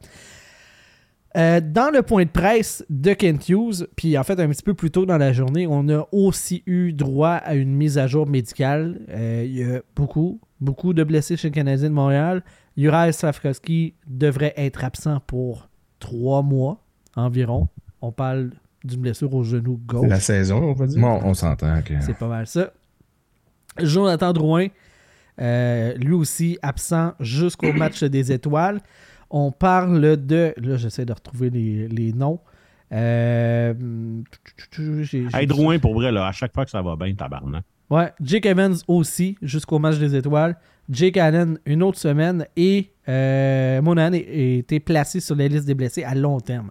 Euh, dans le point de presse de Kent Hughes, puis en fait un petit peu plus tôt dans la journée, on a aussi eu droit à une mise à jour médicale. Euh, il y a beaucoup, beaucoup de blessés chez le Canadien de Montréal. Juraj Slavkovski devrait être absent pour trois mois environ. On parle d'une blessure au genou gauche. la saison, on va dire. Bon, on s'entend que. C'est pas mal ça. Jonathan Drouin, euh, lui aussi absent jusqu'au match des étoiles. On parle de. Là, j'essaie de retrouver les, les noms. Euh, Hey, Drouin, pour vrai, là, à chaque fois que ça va bien, tabarnak. Ouais, Jake Evans aussi, jusqu'au match des étoiles. Jake Allen, une autre semaine. Et euh, Monahan a été placé sur la liste des blessés à long terme.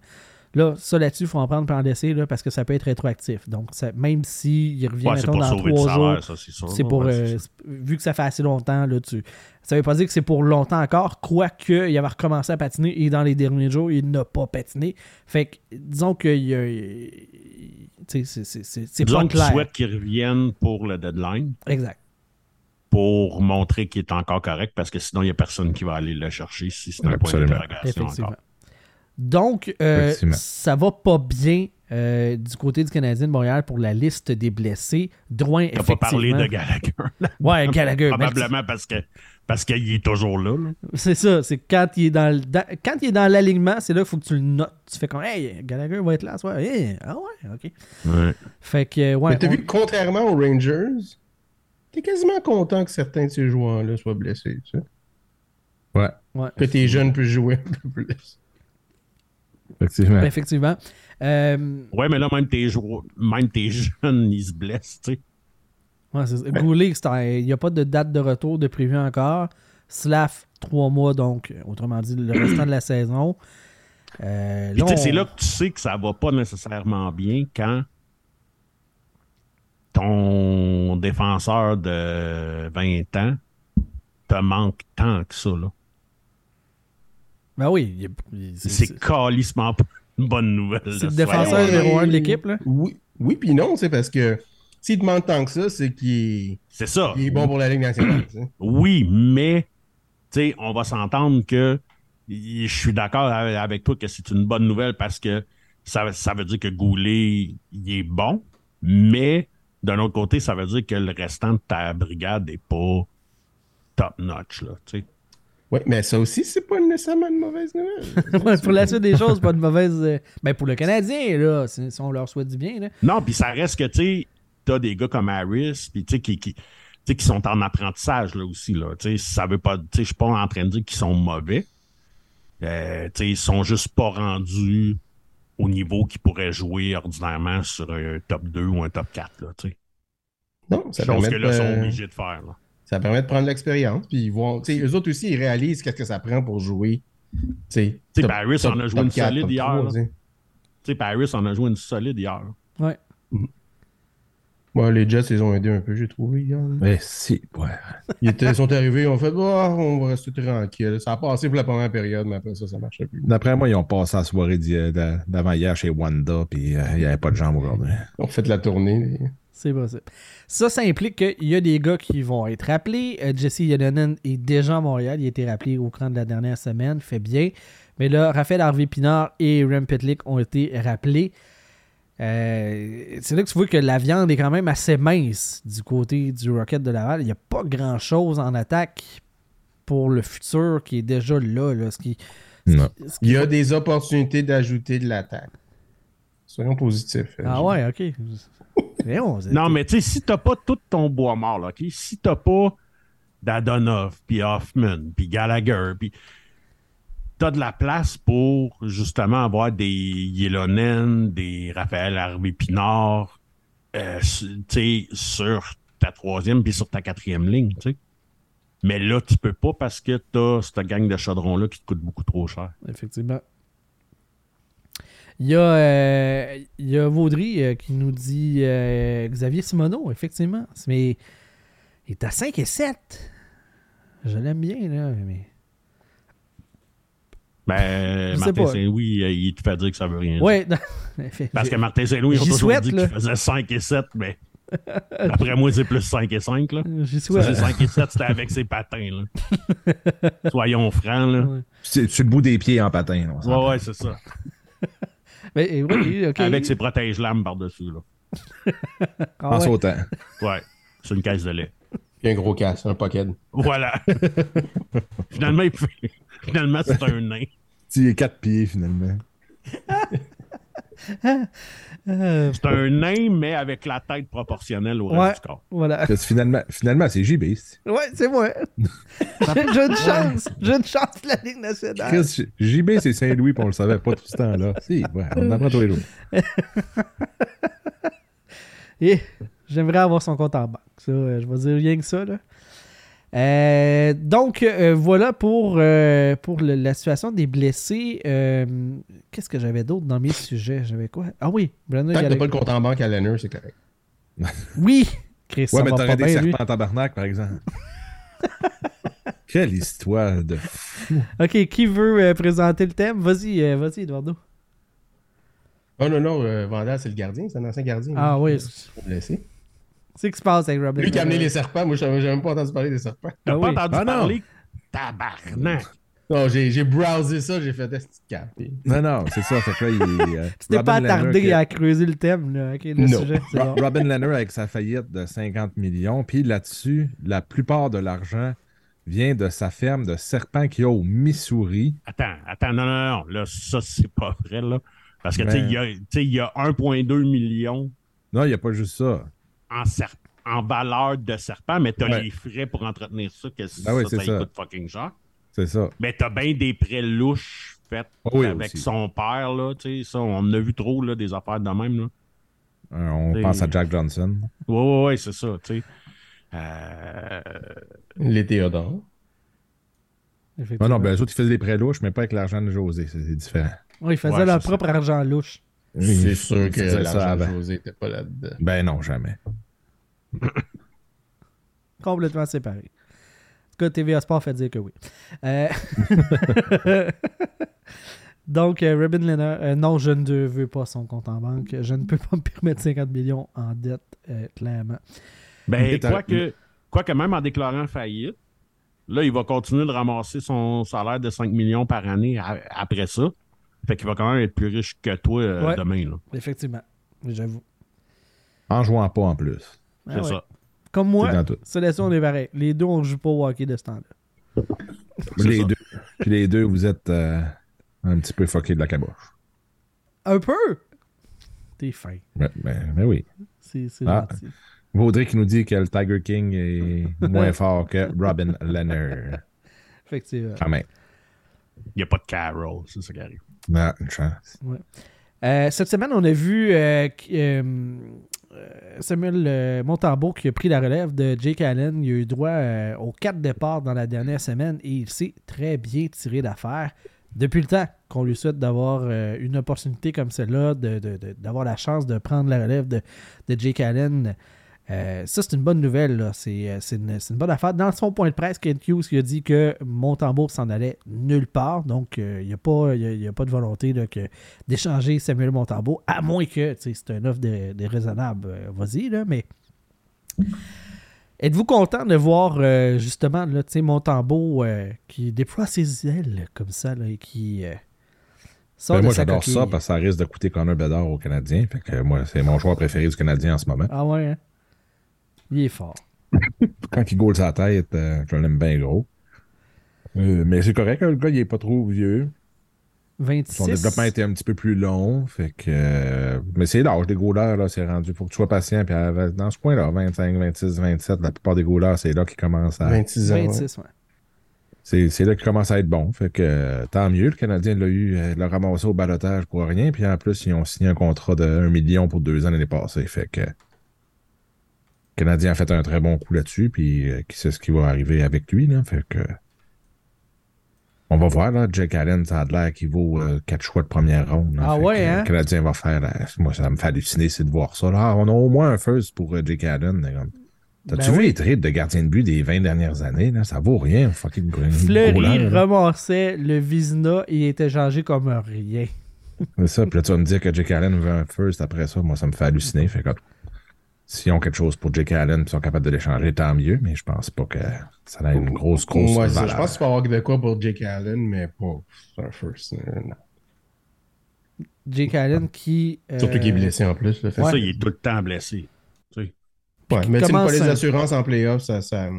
Là, ça là-dessus, il faut en prendre pour en laisser, là, parce que ça peut être rétroactif. Donc, ça- même s'il revient Ouais, mettons, dans trois jours, salaire, ça, c'est sûr. c'est là. pour. Ouais, euh, vu que ça fait assez longtemps, là, tu. Ça veut pas dire que c'est pour longtemps encore, quoique il avait recommencé à patiner et dans les derniers jours, il n'a pas patiné. Fait que, disons que c'est- c'est c'est- c'est Disons pas clair. souhaites qu'il revienne pour le deadline Exact. pour montrer qu'il est encore correct parce que sinon, il n'y a personne qui va aller le chercher si c'est un Absolument. point d'interrogation encore. Donc, euh, Effectivement. ça va pas bien euh, du côté du Canadien de Montréal pour la liste des blessés. Drouin, T'as pas parlé effectivement. de Gallagher. Ouais, Gallagher. Probablement parce que parce qu'il est toujours là. là. C'est ça, c'est quand il est dans le- dans- quand il est dans l'alignement, c'est là qu'il faut que tu le notes. Tu fais comme Hey, Gallagher va être là, ce soir. Hey, ah ouais, ok. Ouais. Fait que ouais. Mais t'as on- vu que contrairement aux Rangers, t'es quasiment content que certains de ces joueurs-là soient blessés. Tu sais? Ouais, ouais, Que tes jeunes puissent jouer un peu plus. Effectivement. effectivement. Euh, Ouais, mais là, même tes, joueurs- même tes jeunes, ils se blessent, tu sais. ouais, c'est. Goulet, il n'y a pas de date de retour de prévu encore. Slav, trois mois, donc, autrement dit, le restant de la saison. Euh, là, c'est là que tu sais que ça va pas nécessairement bien quand ton défenseur de 20 ans te manque tant que ça. Là. Ben oui, il- il- c'est- C'est c'est calissement pas une bonne nouvelle. c'est le défenseur numéro un de l'équipe. là. Oui, oui puis non, c'est parce que s'il te manque tant que ça, c'est qu'il est, C'est ça. il est bon pour la Ligue nationale. tu sais. Oui, mais tu sais, on va s'entendre que je suis d'accord avec toi que c'est une bonne nouvelle parce que ça, ça veut dire que Goulet, il est bon, mais d'un autre côté, ça veut dire que le restant de ta brigade n'est pas top notch. Là, tu sais. Oui, mais ça aussi, c'est pas nécessairement une mauvaise nouvelle. Ouais, pour la suite des choses, pas de mauvaise. euh, Ben pour le Canadien, là, si, on leur souhaite du bien. Là. Non, puis ça reste que, tu sais, t'as des gars comme Harris, puis tu sais, qui, qui, tu sais, qui sont en apprentissage, là, aussi, là. Tu sais, ça veut pas, tu sais, je suis pas en train de dire qu'ils sont mauvais. Euh, tu sais, ils sont juste pas rendus au niveau qu'ils pourraient jouer ordinairement sur un top 2 ou un top 4, là, tu sais. Non, ça Chose que là, ils sont euh, obligés de faire, là. Ça permet de prendre l'expérience. Puis ils vont, tu sais, eux autres aussi, ils réalisent qu'est-ce que ça prend pour jouer. Tu sais, Tu sais, top- Paris top- en a joué une 4, solide hier, 3, là. tu sais. Tu sais, Paris en a joué une solide hier, là. Ouais. Ouais, les Jets, ils ont aidé un peu, j'ai trouvé. hier. Mais si, ouais. Ils étaient- sont arrivés, ils ont fait Ah, on va rester tranquille. Ça a passé pour la première période, mais après ça, ça marchait plus. D'après moi, ils ont passé la soirée d'avant-hier chez Wanda, puis euh, il n'y avait pas de jambes aujourd'hui. Ils ont fait la tournée. C'est possible. Ça, ça implique qu'il y a des gars qui vont être rappelés. Euh, Jesse Yedenen est déjà à Montréal. Il a été rappelé au cours de la dernière semaine. Fait bien. Mais là, Raphaël Harvey-Pinard et Rem Pitlick ont été rappelés. Euh, c'est là que tu vois que la viande est quand même assez mince du côté du Rocket de Laval. Il n'y a pas grand-chose en attaque pour le futur qui est déjà là. là, ce qui, ce qui- Non. ce qui Il y a va- des opportunités d'ajouter de l'attaque. Soyons positifs. Ah ouais, ok. Non, mais tu sais, si t'as pas tout ton bois mort, là, OK? Si t'as pas Dadonov, puis Hoffman, puis Gallagher, puis t'as de la place pour justement avoir des Yelonen, des Raphaël Harvey Pinard, euh, tu sais, sur ta troisième puis sur ta quatrième ligne, tu sais. Mais là, tu peux pas parce que t'as cette gang de chaudrons-là qui te coûte beaucoup trop cher. Effectivement. Il y a, euh, il y a Vaudry euh, qui nous dit euh, Xavier Simoneau, effectivement. Mais il est à 5 et 7. Je l'aime bien, là. Mais... Ben, Martin pas. Saint-Louis, il te fait dire que ça veut rien dire. Ouais, fait- Parce que Martin Saint-Louis, ils ont J'y toujours souhaite, dit qu'il faisait 5 et 7, mais après moi, c'est plus 5 et 5, là. J'y Ça, c'est souhaite. 5 et 7, c'était avec ses patins, là. Soyons francs, là. Ouais. C'est sur le bout des pieds en patin. on. Ouais, ouais, c'est ça. Mais, oui, ok. Avec ses protège-lames par-dessus, là. Ah En ouais. sautant. Ouais. C'est une caisse de lait. Puis un gros casse, un pocket. Voilà. finalement, il finalement, c'est un nain. Il est quatre pieds, finalement. Euh, C'est un nain, mais avec la tête proportionnelle au Ouais. reste du corps. voilà. Parce que finalement, finalement c'est JB. Ouais, c'est moi. J'ai une chance. J'ai une chance de la Ligue nationale. Chris, JB, c'est Saint-Louis, puis on le savait pas tout ce temps-là. Si, ouais, on apprend tous les jours. Et j'aimerais avoir son compte en banque. Ça, euh, je vais dire rien que ça. Là. Euh, donc, euh, voilà pour, euh, pour le- la situation des blessés. Euh, Qu'est-ce que j'avais d'autre dans mes sujets? J'avais quoi? Ah oui, Brandon Tant que pas le compte en banque à Lenner, c'est correct. Oui Chris, ça Ouais, mais t'aurais des lui. serpents en tabarnak, par exemple. Quelle histoire de. Ok, qui veut euh, présenter le thème? Vas-y, euh, vas-y, Eduardo. Oh non, non, euh, Vandal, c'est le gardien, c'est un ancien gardien. Ah lui. oui, Il c'est ce qui se passe avec Robin. Lui qui a amené les serpents, moi, j'avais même pas entendu parler des serpents. T'as Ah pas oui. entendu Ah non. parler? Tabarnak! Non, j'ai j'ai browsé ça, j'ai fait des petites Non, non, c'est ça. Fait que là, il. euh, Tu t'es Robin pas attardé qui- à creuser le thème, là. Ok, le Non. sujet. c'est Ro- bon. Robin Lehner avec sa faillite de 50 millions. Puis là-dessus, la plupart de l'argent vient de sa ferme de serpents qu'il y a au Missouri. Attends, attends, non, non, non. Là, ça, c'est pas vrai, là. Parce que, tu sais, Ben. il y a- tu sais, il y a 1,2 million Non, il n'y a pas juste ça. En, ser- en valeur de serpent, mais t'as Ouais. les frais pour entretenir ça, que Ben oui, ça, c'est ça, ça. coûte fucking cher. C'est ça. Mais t'as bien des prêts louches faits Ah oui, avec aussi. son père, là, tu sais, ça, on en a vu trop, là, des affaires de même, là. Euh, on C'est- pense à Jack Johnson. Ouais, ouais, ouais, c'est ça, tu sais. Euh, Les Théodore. Non, Effectivement. non, ben, eux autres, ils faisaient des prêts louches, mais pas avec l'argent de José. C'est c'est différent. Oui, ils faisaient Ouais, leur propre argent louche. C'est sûr que l'argent de avant. José était pas là-dedans. Ben non, jamais. Complètement séparés. En tout cas, TVA Sport fait dire que oui. Euh, Donc, euh, Robin Lehner, euh, non, je ne veux pas son compte en banque. Je ne peux pas me permettre 50 millions en dette, euh, clairement. Ben, Mais t'as- quoique, quoique même en déclarant faillite, là, il va continuer de ramasser son salaire de 5 millions par année après ça. Fait qu'il va quand même être plus riche que toi euh, Ouais. demain, là. Effectivement, j'avoue. En jouant pas en plus. Ah C'est ouais. ça. Comme moi, c'est on est pareil. Les deux, on joue pas au hockey de ce temps-là. Les ça. deux. Puis les deux, vous êtes euh, un petit peu fuckés de la caboche. Un peu! T'es fin. Ben oui. C'est Ah. gentil. Vaudrey qui nous dit que le Tiger King est moins fort que Robin Lehner. Effectivement. Quand même. Il n'y a pas de Carroll, c'est ça qui arrive. Euh, cette semaine, on a vu euh, euh, Samuel Montembeau qui a pris la relève de Jake Allen. Il a eu droit aux quatre départs dans la dernière semaine et il s'est très bien tiré d'affaire. Depuis le temps qu'on lui souhaite d'avoir une opportunité comme celle-là, d'avoir la chance de prendre la relève de Jake Allen Euh, ça, c'est une bonne nouvelle. là. C'est euh, c'est une, bonne affaire. Dans son point de presse, Kent Hughes il a dit que Montembeau s'en allait nulle part. Donc, euh, il n'y a, pas- il y a- il y a pas de volonté d'échanger Samuel Montembeau, à moins que c'est une offre dé- déraisonnable. euh, Vas-y, là, mais. Êtes-vous content de voir justement là, Montembeau qui déploie ses ailes comme ça là, et qui Ben, moi, j'adore ça parce que ça risque de coûter Connor Bedard au Canadien. Fait que moi, c'est mon joueur préféré du Canadien en ce moment. Ah ouais, hein? Il est fort. Quand il goal sa tête, euh, je l'aime bien gros. Euh, mais c'est correct, le gars, il est pas trop vieux. 26. Son développement était un petit peu plus long. Fait que. euh, mais c'est l'âge des goalers, là, c'est rendu. Faut que tu sois patient. Puis dans ce coin-là, 25, 26, 27, la plupart des goalers, c'est là qu'ils commencent à. 26 ans. ouais. 26, ouais. C'est c'est là qu'ils commencent à être bons. Fait que tant mieux. Le Canadien l'a eu, l'a ramassé au balotage pour rien. Puis en plus, ils ont signé un contrat de 1 million pour deux ans l'année passée. Fait que. Le Canadien a fait un très bon coup là-dessus. Puis euh, qui sait ce qui va arriver avec lui. Là, fait que. On va voir, là. Jake Allen, ça a l'air qu'il vaut euh, quatre choix de première ronde. là. Ah ouais, que, hein? Le Canadien va faire. là, moi, ça me fait halluciner, c'est de voir ça. Là. Ah, on a au moins un first pour euh, Jake Allen. comme. T'as-tu Ben vu oui. les trades de gardien de but des 20 dernières années? Là? Ça vaut rien, fucking goaler, Fleury ramassait le Vizina et il était changé comme un rien. C'est ça. Puis là, tu vas me dire que Jake Allen veut un first après ça. Moi, ça me fait halluciner. Fait que s'ils ont quelque chose pour Jake Allen et sont capables de l'échanger, tant mieux. Mais je pense pas que ça a une grosse, grosse Ouais, ça, valeur. je pense qu'il peut y avoir de quoi pour Jake Allen, mais pas c'est un first. euh, non. Jake Allen qui. euh, Surtout qu'il est blessé en plus. Là, fait Ouais. Ça, il est tout le temps blessé. Tu sais. Ouais, mais tu sais, commence pas les un- assurances en playoff, ça, ça,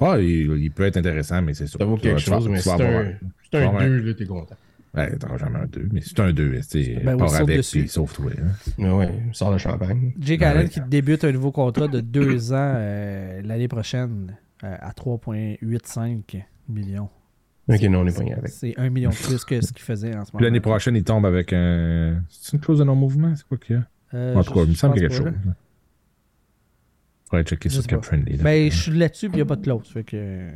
Ah, il, il peut être intéressant, mais c'est sûr. ça vaut Tu quelque vas- chose, mais c'est un, c'est vas un avoir 2, là, t'es content. Ouais, t'auras jamais un 2, mais c'est un 2. Tu Ben oui, pars saute avec, puis sauve-toi. hein. Mais ouais, sort le champagne. Jake Ben Allen oui. qui débute un nouveau contrat de deux ans euh, l'année prochaine euh, à 3,85 millions. Ok, non, on est pas avec. C'est un million de plus que ce qu'il faisait en ce Puis moment. l'année prochaine, il tombe avec un. C'est une clause de non-mouvement? C'est quoi qu'il y a? Euh, En tout cas, il me semble qu'il y a quelque chose. là. Faudrait checker Je sur Cap. Friendly. là. Ben, je suis là-dessus puis il n'y a pas de clause. Fait que...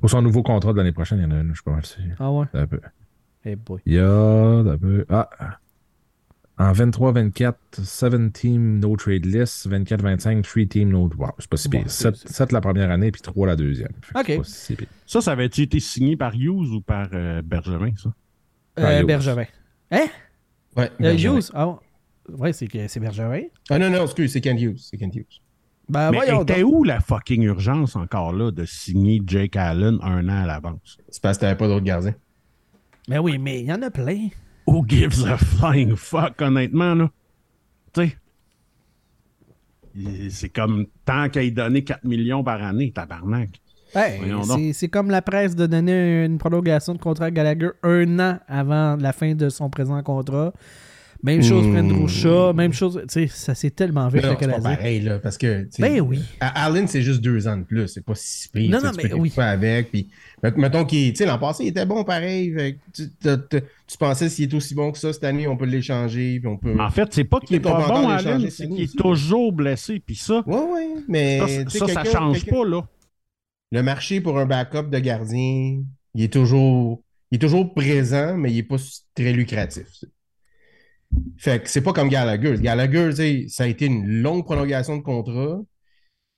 Pour son nouveau contrat de l'année prochaine, il y en a un, je suis pas mal sûr. Ah ouais? Un peu. Eh boy. Il y a. un peu- Ah! En 23-24, 7 team no trade list, 24-25, 3 team no. Wow, c'est pas si pire. c'est- 7, la première année, puis 3 la deuxième. Fait Ok. si. Ça, ça avait-tu été signé par Hughes ou par euh, Bergevin, ça? Euh. Bergevin. Hein? Ouais, Euh. Hughes? Ah ouais. Ouais, c'est que- c'est Bergevin. Ah non, non, excuse, c'est Ken Hughes. C'est Ken Hughes. Ben Mais voyons était donc. où la fucking urgence encore là de signer Jake Allen un an à l'avance? C'est parce que t'avais pas d'autres gardiens. Mais oui, mais il y en a plein. Who gives a flying fuck, honnêtement, là? Tu sais. C'est comme tant qu'à y donner 4 millions par année, tabarnak. Ben, c'est comme la presse de donner une prolongation de contrat à Gallagher un an avant la fin de son présent contrat. Même chose pour Hmm. Andrew Shaw, même chose. Tu sais, ça s'est tellement vite le c'est Canadien. pareil, là, parce que. Ben oui. à- Allen, c'est juste deux ans de plus. C'est pas si pire. Non, non, tu mais peux oui. avec. Puis, met- mettons qu'il. Tu sais, l'an passé, il était bon pareil. fait que tu, pensais s'il est aussi bon que ça cette année, on peut l'échanger. Puis on peut. En fait, c'est pas qu'il est pas bon, Allen, c'est qu'il est toujours blessé. Puis ça, Ouais, ouais. Mais. ça, ça, change pas, là. Le marché pour un backup de gardien, il est toujours. Il est toujours présent, mais il est pas très lucratif. Fait que c'est pas comme Gallagher. Gallagher, tu sais, ça a été une longue prolongation de contrat.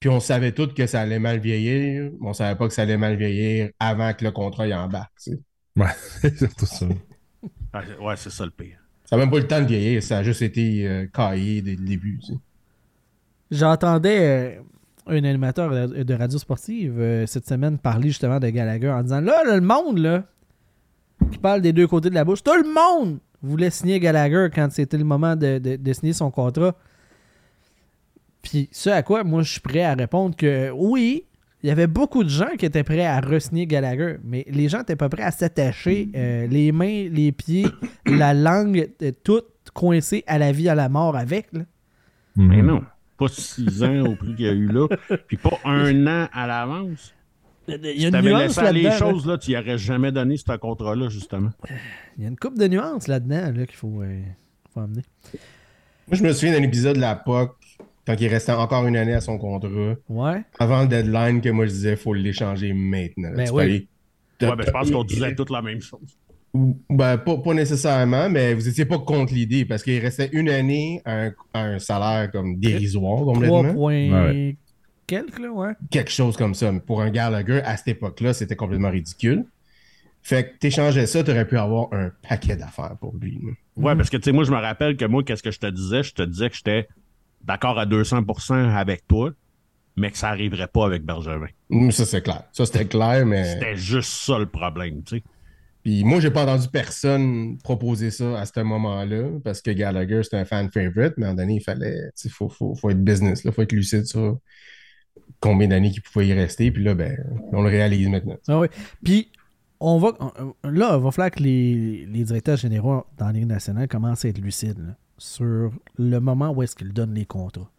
Puis on savait tous que ça allait mal vieillir. mais On savait pas que ça allait mal vieillir avant que le contrat y embarque. tu sais. Ouais, c'est surtout ça. Ah, Ouais, c'est ça le pire. Ça n'a même pas eu le temps de vieillir. Ça a juste été euh, caillé dès le début. J'entendais euh, un animateur de de radio sportive euh, cette semaine parler justement de Gallagher en disant là, là, le monde, là, qui parle des deux côtés de la bouche, tout le monde voulait signer Gallagher quand c'était le moment de, de- de signer son contrat. Puis, ce à quoi moi je suis prêt à répondre que oui, il y avait beaucoup de gens qui étaient prêts à re-signer Gallagher, mais les gens n'étaient pas prêts à s'attacher euh, les mains, les pieds, la langue, euh, tout coincé à la vie, à la mort avec. là. Mais Mhm. non, pas 6 ans au prix qu'il y a eu là, puis pas un an à l'avance. Il y a Si une nuance laissé aller les là. choses, là, tu n'y aurais jamais donné ce contrat-là, justement. Il y a une coupe de nuances là-dedans là, qu'il faut, euh, faut amener. Moi, je me souviens d'un épisode de la POC, quand il restait encore une année à son contrat, Ouais. avant le deadline, que moi je disais, faut l'échanger maintenant. Ben Tu oui. Ouais, ben, je pense qu'on disait toute la même chose. Ben, pas, pas nécessairement, mais vous étiez pas contre l'idée parce qu'il restait une année à un, à un salaire comme dérisoire 3 complètement. points Ouais. Quelques, là, ouais. Quelque chose comme ça. Mais pour un Gallagher, à cette époque-là, c'était complètement ridicule. Fait que t'échangeais ça, t'aurais pu avoir un paquet d'affaires pour lui. là. Ouais, parce que tu sais, moi, je me rappelle que moi, qu'est-ce que je te disais? Je te disais que j'étais d'accord à 200% avec toi, mais que ça arriverait pas avec Bergevin. Hum, Ça, c'est clair. Ça, c'était clair, mais. C'était juste ça le problème, tu sais. Puis moi, j'ai pas entendu personne proposer ça à ce moment-là parce que Gallagher, c'était un fan favorite, mais à un moment donné, il fallait. Il faut, faut, faut être business, il faut être lucide sur combien d'années qu'il pouvait y rester. Puis là, ben, on le réalise maintenant. Ah oui. Puis, on va, là, il va falloir que les, les directeurs généraux dans la Ligue nationale commencent à être lucides là, sur le moment où est-ce qu'ils donnent les contrats.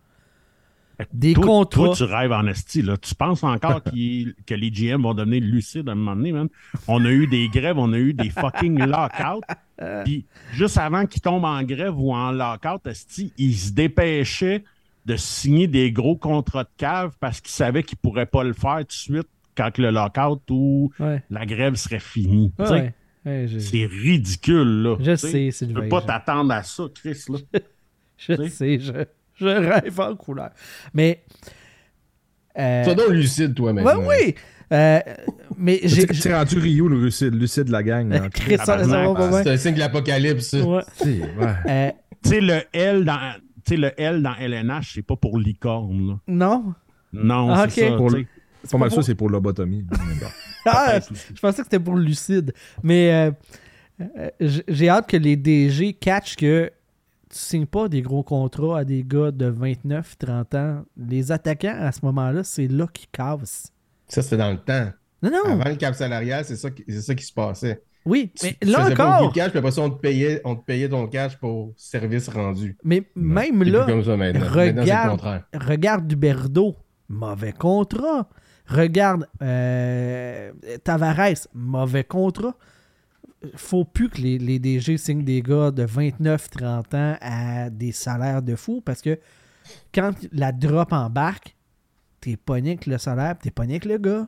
Des toi, contrats. Toi, tu rêves en esti, là. Tu penses encore que les GM vont devenir lucides à un moment donné, man? On a eu des grèves, on a eu des fucking lockouts. Puis, juste avant qu'ils tombent en grève ou en lockout, esti, ils se dépêchaient de signer des gros contrats de cave parce qu'ils savaient qu'ils pourraient pas le faire tout de suite quand le lockout ou Ouais. la grève serait finie. Tu sais, Ouais. Ouais, je, C'est ridicule, là. je sais, sais, Tu Sylvain. peux pas je- t'attendre à ça, Chris, là. Je sais, je, je rêve en couleur. Mais. Euh, Sois donc lucide, toi, ben maintenant. oui! Euh, mais j'ai. Tu es rendu Rio, le lucide, lucide de la gang. ça, ça bien. C'est un signe de l'apocalypse, ça. Ouais. Si, ouais. Euh, Tu sais, le L dans. Tu sais, le L dans LNH, c'est pas pour licorne, là. non? Non, Ah, c'est ça. Pour. C'est pas mal pour- sûr, c'est pour lobotomie. Ah, je pensais que c'était pour le lucide. Mais euh, euh, j'ai hâte que les DG catchent que tu signes pas des gros contrats à des gars de 29, 30 ans. Les attaquants, à ce moment-là, c'est là qu'ils cassent. Ça, c'était dans le temps. Non, non. Avant le cap salarial, c'est ça, qui- c'est ça qui se passait. Oui, mais tu là pas encore. de cash, puis après ça, on te payait, on te payait ton cash pour service rendu. Mais même là, comme ça maintenant. Maintenant, regarde, regarde Duberdo, mauvais contrat. Regarde euh, Tavares, mauvais contrat. Faut plus que les, les DG signent des gars de 29-30 ans à des salaires de fou parce que quand la drop embarque, t'es pogné avec le salaire, t'es pogné avec le gars.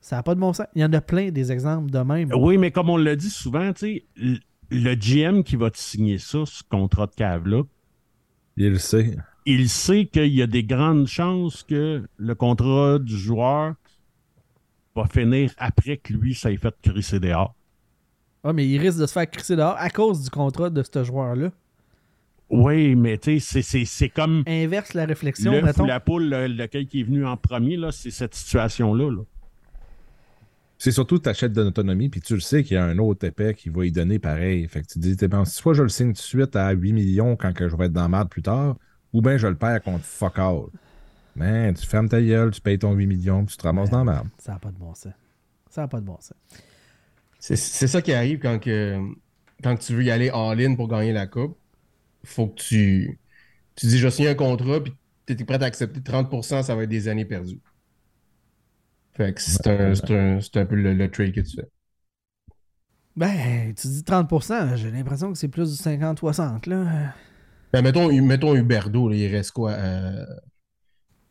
Ça n'a pas de bon sens. Il y en a plein des exemples de même. Oui, mais comme on l'a dit souvent, tu sais, le GM qui va te signer ça, ce contrat de cave-là, Il le sait. il sait qu'il y a des grandes chances que le contrat du joueur va finir après que lui, ça ait fait crisser dehors. Ah, mais il risque de se faire crisser dehors à cause du contrat de ce joueur-là. Oui, mais tu sais, c'est- c'est c'est comme Inverse la réflexion, mettons. la poule, le- lequel qui est venu en premier, là, c'est cette situation-là. là. C'est surtout que tu achètes de l'autonomie, puis tu le sais qu'il y a un autre épais qui va y donner pareil. Fait que tu te dis, bon, soit je le signe tout de suite à 8 millions quand que je vais être dans la merde plus tard, ou bien je le perds contre fuck all. Man, tu fermes ta gueule, tu payes ton 8 millions, puis tu te ramasses dans la merde. Ça n'a pas de bon sens. Ça n'a pas de bon sens. C'est c'est ça qui arrive quand, que, quand tu veux y aller all-in pour gagner la coupe. Faut que tu, tu dis, je signe un contrat, puis tu es prêt à accepter 30%, ça va être des années perdues. Fait que c'est un, c'est un, c'est un peu le, le trade que tu fais. Ben, tu dis 30%, j'ai l'impression que c'est plus du 50-60, là. Ben, mettons, mettons Huberdo, là, il reste quoi euh,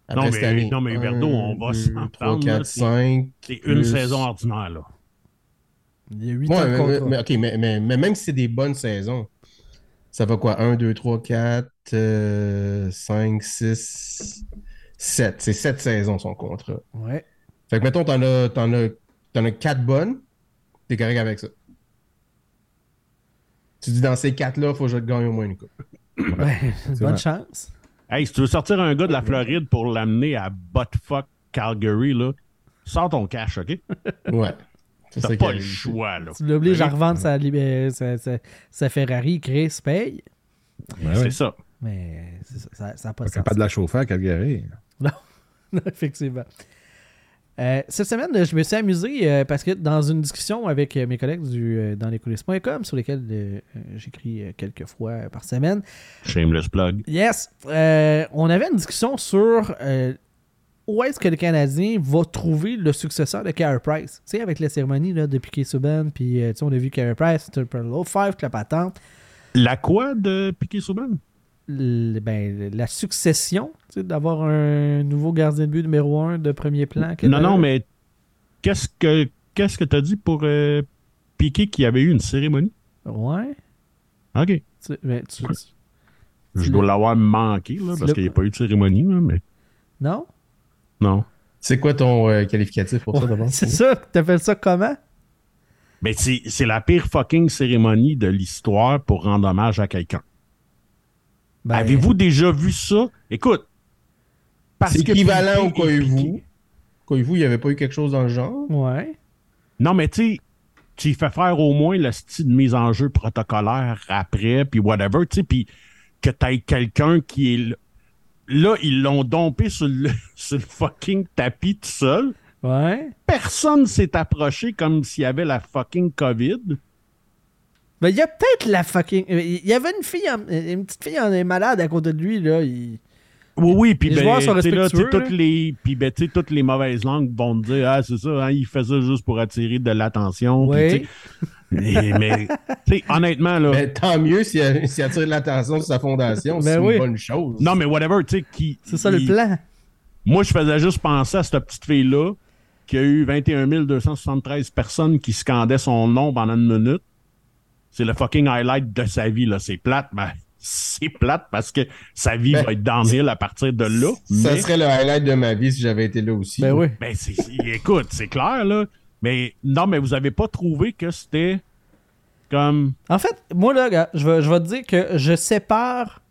après Non, cette mais- année? non, mais Huberdo, on va s'en prendre, trois, là, quatre, c'est- cinq. C'est une plus- saison ordinaire, là. Il y a 8 Ouais, ans mais, ok, mais, mais- mais même si c'est des bonnes saisons, ça va quoi? 1, 2, 3, 4, 5, 6, 7. C'est 7 saisons son contrat. Ouais. Fait que mettons, t'en as, t'en as, t'en as 4 bonnes, t'es correct avec ça. Tu dis dans ces 4-là, faut que je te gagne au moins une coupe. Bonne vrai. chance. Hey, si tu veux sortir un gars de la Floride pour l'amener à buttfuck Calgary, là, sors ton cash, OK? Ouais. C'est T'as pas le choix, là. Tu l'obliges à revendre sa, sa, sa- sa Ferrari, Chris paye. Ouais, C'est ouais. ça. Mais ça, ça, ça a pas Pas de sens. capable de la chauffer à Calgary. Non, effectivement. Euh, cette semaine, je me suis amusé euh, parce que dans une discussion avec euh, mes collègues du, euh, dans lescoulisses.com, sur lesquels j'écris quelques fois par semaine, Shameless plug. yes, on avait une discussion sur où est-ce que le Canadien va trouver le successeur de Carey Price? Tu sais, avec la cérémonie là, de Piquet Souban, puis tu sais, on a vu Carey Price, peu low five, la patente. La quoi de Piquet Souban? Le- ben, la succession, tu sais, d'avoir un nouveau gardien de but numéro un de premier plan. que Non, non, mais qu'est-ce que qu'est-ce que t'as dit pour euh, Piqué qui avait eu une cérémonie? Ouais. OK. Tu- mais tu- tu- Je dois l'avoir manqué, là, parce qu'il n'y a pas eu de cérémonie, là, mais Non? non. C'est quoi ton euh, qualificatif pour ça d'abord? C'est ça? T'appelles ça comment? Mais c'est c'est la pire fucking cérémonie de l'histoire pour rendre hommage à quelqu'un. Ben, Avez-vous déjà vu ça? Écoute. parce C'est équivalent au Koivu. Koivu, il n'y avait pas eu quelque chose dans le genre? Ouais. Non, mais tu sais, tu y fais faire au moins le style de mise en jeu protocolaire après, puis whatever, tu sais, puis que t'aies quelqu'un qui est là. Là, ils l'ont dompé sur le, sur le fucking tapis tout seul. Ouais. Personne s'est approché comme s'il y avait la fucking COVID. Ben, il y a peut-être la fucking. Il y avait une fille, en- une petite fille en est malade à côté de lui, là. il- Oui, oui, puis Les ben, joueurs sont là, toutes les, puis ben, tu sais, toutes les mauvaises langues vont te dire, ah, c'est ça, hein, il fait ça juste pour attirer de l'attention. Oui. mais, mais, tu sais, honnêtement, là, Ben, tant mieux s'il a- s'il attire l'attention sur sa fondation, c'est Ben une oui. bonne chose. non, mais whatever, tu sais, qui. C'est ça le plan. Moi, je faisais juste penser à cette petite fille-là qui a eu 21 273 personnes qui scandaient son nom pendant une minute. C'est le fucking highlight de sa vie, là. C'est plate, mais c'est plate parce que sa vie Ben, va être downhill à partir de là. Ça mais- serait le highlight de ma vie si j'avais été là aussi. Ben oui. Ben, c'est, écoute, c'est clair, là. Mais non, mais vous avez pas trouvé que c'était comme. En fait, moi, là, gars, je vais, je vais te dire que je sépare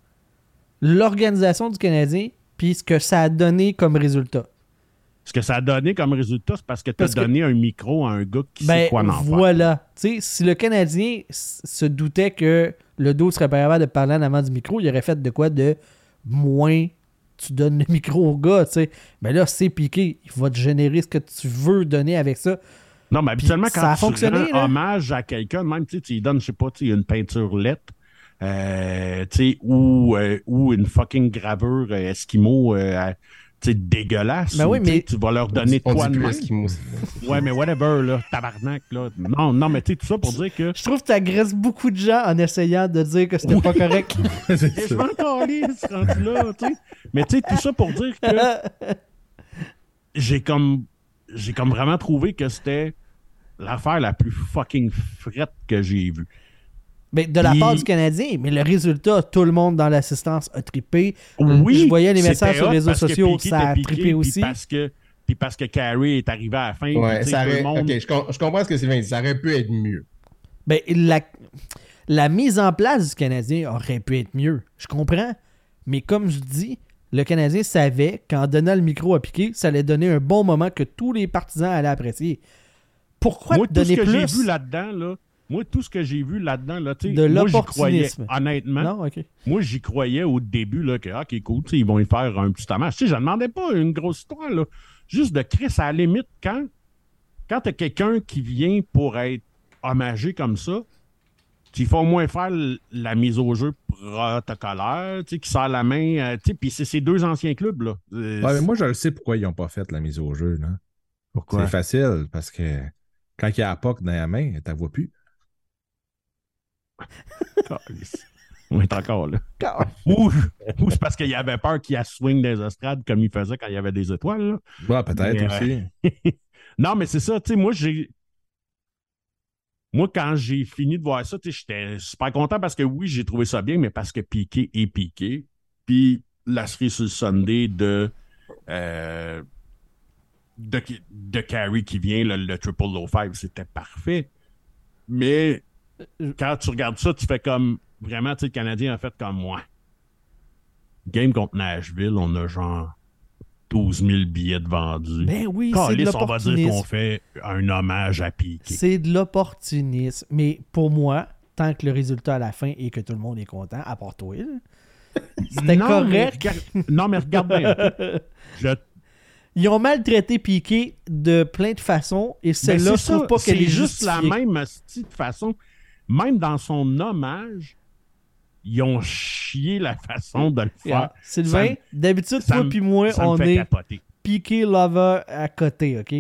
l'organisation du Canadien puis ce que ça a donné comme résultat. Ce que ça a donné comme résultat, c'est parce que tu as Parce que- donné un micro à un gars qui Ben, sait quoi en faire. voilà. Si le Canadien se doutait que le dos serait pas capable de parler en avant du micro, il aurait fait de quoi de moins tu donnes le micro au gars, tu sais. Ben là, c'est piqué. Il va te générer ce que tu veux donner avec ça. Non, mais habituellement, ça quand a tu fonctionné, rends hommage à quelqu'un, même, tu lui donnes, je sais pas, une peinture lettre, euh, ou, euh, ou une fucking gravure euh, Esquimau, euh, à- dégueulasse. Ben ou, oui, mais- Tu vas leur donner On dit de. Ouais, mais whatever, là, tabarnak, là. Non, non, mais tu sais, tout ça pour dire que... Je trouve que tu agresses beaucoup de gens en essayant de dire que c'était pas correct. Je m'en calisse, rendu là, tu sais. Mais tu sais, tout ça pour dire que j'ai comme j'ai comme vraiment trouvé que c'était l'affaire la plus fucking frette que j'ai vue. Mais de la Puis- part du Canadien, mais le résultat, tout le monde dans l'assistance a trippé. Oui, Je voyais les messages sur les réseaux sociaux, Piqué ça a trippé piqué, puis aussi. Parce que, puis parce que Carey est arrivé à la fin. Ouais, puis, tu sais, ça aurait... monde- Ok, je, com- je comprends ce que Sylvain dit. Ça aurait pu être mieux. Ben, la, la mise en place du Canadien aurait pu être mieux. Je comprends. Mais comme je dis, le Canadien savait qu'en donnant le micro à Piqué, ça allait donner un bon moment que tous les partisans allaient apprécier. Pourquoi Moi, te tout ce donner que j'ai plus? vu là-dedans, là, moi, tout ce que j'ai vu là-dedans, là, tu sais, de moi, j'y croyais, l'opportunisme? honnêtement. Non. Moi, j'y croyais au début là, que, ah, OK, cool, tu sais, ils vont y faire un petit hommage. Tu sais, je ne demandais pas une grosse histoire, là. Juste de Chris, à la limite, quand, quand tu as quelqu'un qui vient pour être hommagé comme ça, il faut au moins faire la mise au jeu protocolaire, tu sais, qui serre la main, euh, tu sais, puis c'est ces deux anciens clubs, là. Euh, Ouais, mais moi, je le sais pourquoi ils n'ont pas fait la mise au jeu. Là. pourquoi? C'est facile, parce que quand il y a la POC dans la main, tu ne vois plus. On est encore là. ou ou c'est parce qu'il avait peur qu'il swing des estrades comme il faisait quand il y avait des étoiles. Ouais, peut-être aussi. non, mais c'est ça, tu sais, moi, j'ai. Moi, quand j'ai fini de voir ça, j'étais super content parce que oui, j'ai trouvé ça bien, mais parce que Piqué est Piqué. Puis la cerise sur le Sunday de. euh, de, de Carey qui vient, le, le Triple Low Five, c'était parfait. Mais quand tu regardes ça, tu fais comme. Vraiment, tu sais, le Canadien a fait comme moi. Game contre Nashville, on a genre 12 000 billets de vendus. Ben oui, c'est de on va dire qu'on fait un hommage à Piqué. C'est de l'opportunisme. Mais pour moi, tant que le résultat à la fin est que tout le monde est content, à part toi, c'était mais correct. non, mais regarde bien. Je- Ils ont maltraité Piqué de plein de façons et ben, celle-là, c'est je trouve pas qu'elle c'est est juste la même de façon. Même dans son hommage, ils ont chié la façon de le faire. Yeah. Sylvain, Ça d'habitude, toi puis moi, on est. Piqué lover à côté, OK?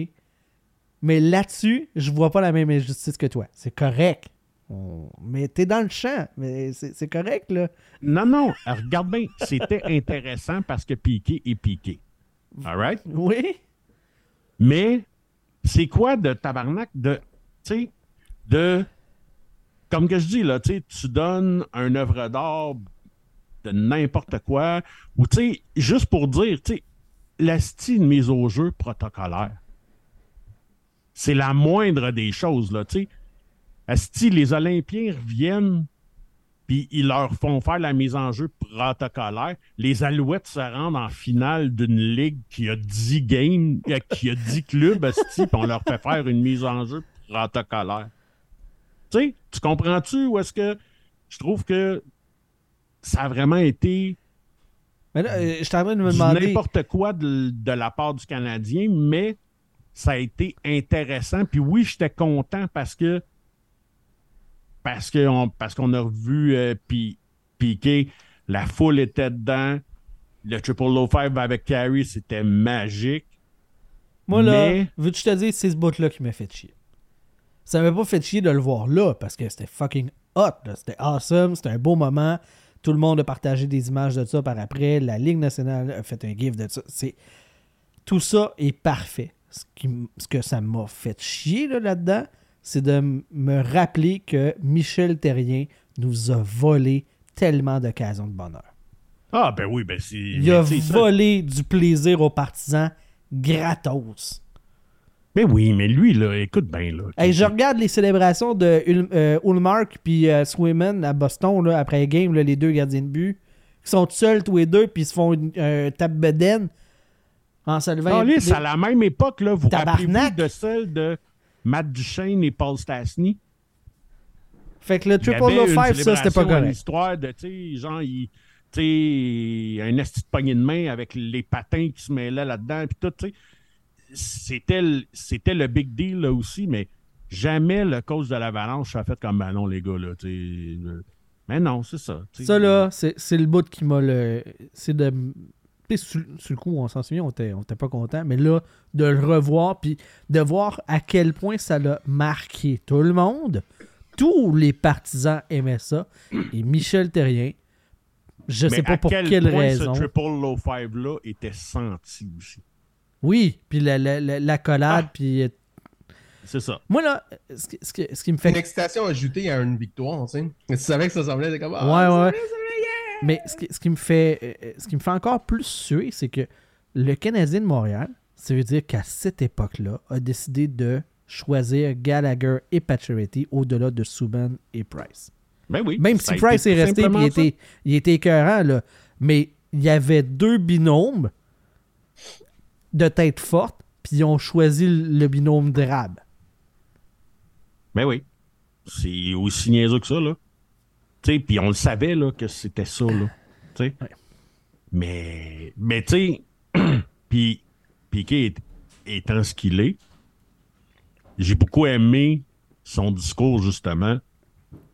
Mais là-dessus, je vois pas la même injustice que toi. C'est correct. Mais t'es dans le champ. Mais c'est c'est correct, là. Non, non, regarde bien. C'était intéressant parce que Piqué est Piqué. All right? Oui? Mais c'est quoi de tabarnak de. Tu sais, de. Comme que je dis, là, tu donnes un œuvre d'art de n'importe quoi, ou tu juste pour dire, tu sais, la style mise au jeu protocolaire. C'est la moindre des choses, là, tu sais. Asti, les Olympiens reviennent, puis ils leur font faire la mise en jeu protocolaire. Les Alouettes se rendent en finale d'une ligue qui a 10 games, euh, qui a 10 clubs, asti, on leur fait faire une mise en jeu protocolaire. Tu sais, tu comprends-tu où est-ce que je trouve que ça a vraiment été Mais là, euh, je de me demander. n'importe quoi de, de la part du Canadien, mais ça a été intéressant. Puis oui, j'étais content parce que parce qu'on a revu euh, Piqué, la foule était dedans. Le Triple Low Five avec Carey, c'était magique. Moi, là, Mais- veux-tu te dise, c'est ce bout-là qui m'a fait chier. Ça m'a pas fait chier de le voir là, parce que c'était fucking hot. C'était awesome, c'était un beau moment. Tout le monde a partagé des images de ça par après. La Ligue nationale a fait un gif de ça. C'est... Tout ça est parfait. Ce, qui m- ce que ça m'a fait chier là, là-dedans, c'est de me rappeler que Michel Terrien nous a volé tellement d'occasions de bonheur. Ah ben oui, ben c'est. Il a ça- volé du plaisir aux partisans gratos. Mais oui, mais lui, là, écoute bien, là. Hey, je regarde les célébrations de Ul- euh, Ullmark puis euh, Swayman à Boston là, après le game, là, les deux gardiens de but, qui sont seuls tous les deux puis ils se font une euh, tape bedaine en se levant. Les- à la même époque, là, vous rappelez-vous de celle de Matt Duchesne et Paul Stastny? Fait que le triple une five, ça c'était pas correct. histoire de, tu sais, genre, il, tu sais, un esti de poignée de main avec les patins qui se mêlaient là-dedans, puis tout, tu sais. C'était le, c'était le big deal, là, aussi, mais jamais le coach de l'Avalanche a fait comme, ben non, les gars, là, euh, Mais non, c'est ça. Ça là, c'est c'est le bout qui m'a le. C'est de. Sur, sur le coup, on s'en souvient, on était, on était pas content, mais là, de le revoir, puis de voir à quel point ça l'a marqué tout le monde. Tous les partisans aimaient ça. Et Michel Terrien, je Mais sais pas pour quel quelle raison. ce triple low five-là était senti aussi. Oui, puis la, la, la, l'accolade, Ah. puis. euh, C'est ça. Moi, là, ce, qui- ce qui- ce qui me C'est une fait. excitation ajoutée à une victoire, tu sais. Tu savais que ça semblait être comme. Ouais, Ah, ouais. Mais ce qui, ce qui me fait, ce qui me fait encore plus suer, c'est que le Canadien de Montréal, ça veut dire qu'à cette époque-là, a décidé de choisir Gallagher et Pacioretty au-delà de Subban et Price. Ben oui. Même si Price est resté, puis il était, il était écœurant, là. Mais il y avait deux binômes de tête forte, puis ils ont choisi le binôme drabe. Ben oui. C'est aussi niaiseux que ça, là. Tu sais, puis on le savait, là, que c'était ça, là. Tu sais. Ouais. Mais, mais tu sais, puis Piqué est- étant ce qu'il est, j'ai beaucoup aimé son discours, justement.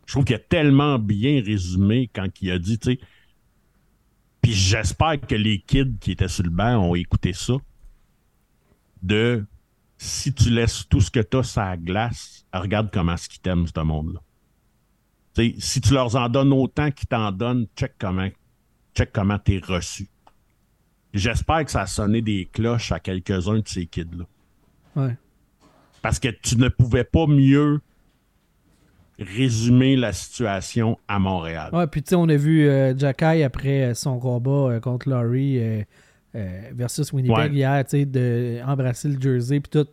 Je trouve qu'il a tellement bien résumé quand il a dit, tu sais, puis j'espère que les kids qui étaient sur le banc ont écouté ça, de si tu laisses tout ce que tu as sur la glace, regarde comment ce qu'ils t'aiment, ce monde-là. Si tu leur en donnes autant qu'ils t'en donnent, check comment check comment t'es reçu. J'espère que ça a sonné des cloches à quelques-uns de ces kids-là. Ouais. Parce que tu ne pouvais pas mieux résumer la situation à Montréal. Ouais, puis tu sais, on a vu euh, Jacky après euh, son combat euh, contre Laurie euh, euh, versus Winnipeg Ouais. hier, tu sais, de embrasser le jersey puis tout.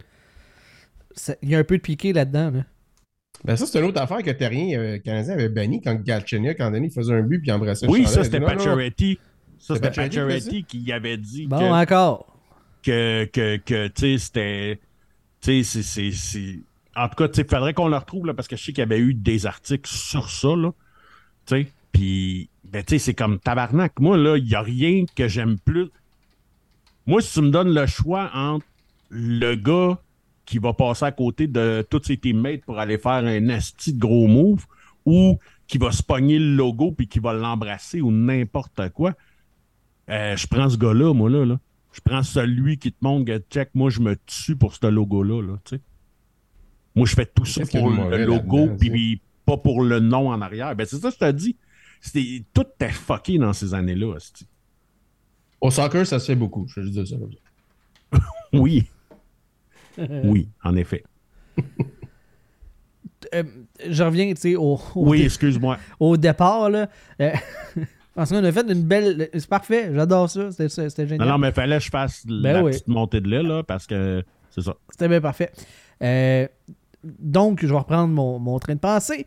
Il y a un peu de piqué là-dedans. Là. Ben ça, c'est une autre affaire que Terrien, euh, Canadien, avait banni quand Galchenyuk, quand donné, il faisait un but puis il embrassait le Oui, ça Il c'était Pacioretty. Ça C'était Pacioretty, qui avait dit Bon, que encore. que, que, que tu sais, c'était. Tu sais, c'est- c'est. c'est- En tout cas, tu sais, faudrait qu'on le retrouve, là, parce que je sais qu'il y avait eu des articles sur ça, là. Tu sais, puis, ben, tu sais, c'est comme tabarnak. Moi, là, il n'y a rien que j'aime plus. Moi, si tu me donnes le choix entre le gars qui va passer à côté de tous ses teammates pour aller faire un asti de gros move ou qui va se pogner le logo puis qui va l'embrasser ou n'importe quoi, euh, je prends ce gars-là, moi, là, là. Je prends celui qui te montre que, check, moi, je me tue pour ce logo-là, là, tu sais. Moi, je fais tout ça pour le logo, puis pas pour le nom en arrière. Ben, c'est ça que je te dis. Tout est fucké dans ces années-là, asti. Au soccer, ça se fait beaucoup. Je vais juste dire ça comme ça. Oui. oui, en effet. euh, je reviens, tu sais, au, au, Oui, excuse-moi. au départ, là. Euh, parce qu'on a fait une belle. C'est parfait, j'adore ça. C'était c'était génial. Non, non, mais fallait que je fasse Ben la oui. petite montée de lait, là, parce que c'est ça. C'était bien parfait. Euh, donc, je vais reprendre mon, mon train de pensée.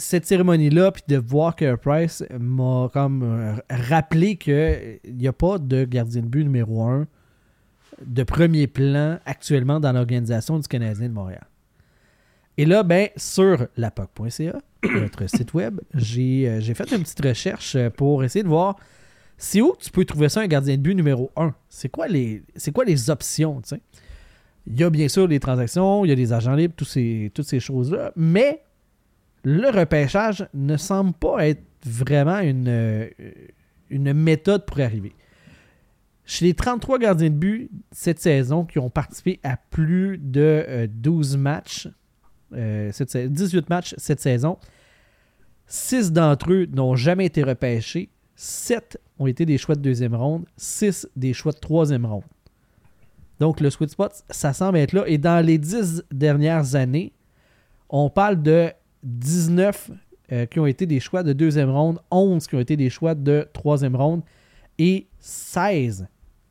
Cette cérémonie-là, puis de voir que Price m'a comme euh, rappelé qu'il n'y a pas de gardien de but numéro un de premier plan actuellement dans l'organisation du Canadien de Montréal. Et là, ben, sur lapoc.ca, notre site web, j'ai euh, j'ai fait une petite recherche euh, pour essayer de voir c'est où tu peux trouver ça un gardien de but numéro un. C'est quoi les, c'est quoi les options, tu sais? Il y a bien sûr les transactions, il y a des agents libres, ces, toutes ces choses-là, mais le repêchage ne semble pas être vraiment une, euh, méthode pour arriver. Chez les 33 gardiens de but cette saison qui ont participé à plus de euh, 12 matchs, euh, sa- 18 matchs cette saison, 6 d'entre eux n'ont jamais été repêchés, 7 ont été des choix de deuxième ronde, 6 des choix de troisième ronde. Donc, le sweet spot, ça semble être là. Et dans les 10 dernières années, on parle de 19 euh, qui ont été des choix de deuxième ronde, 11 qui ont été des choix de troisième ronde et 16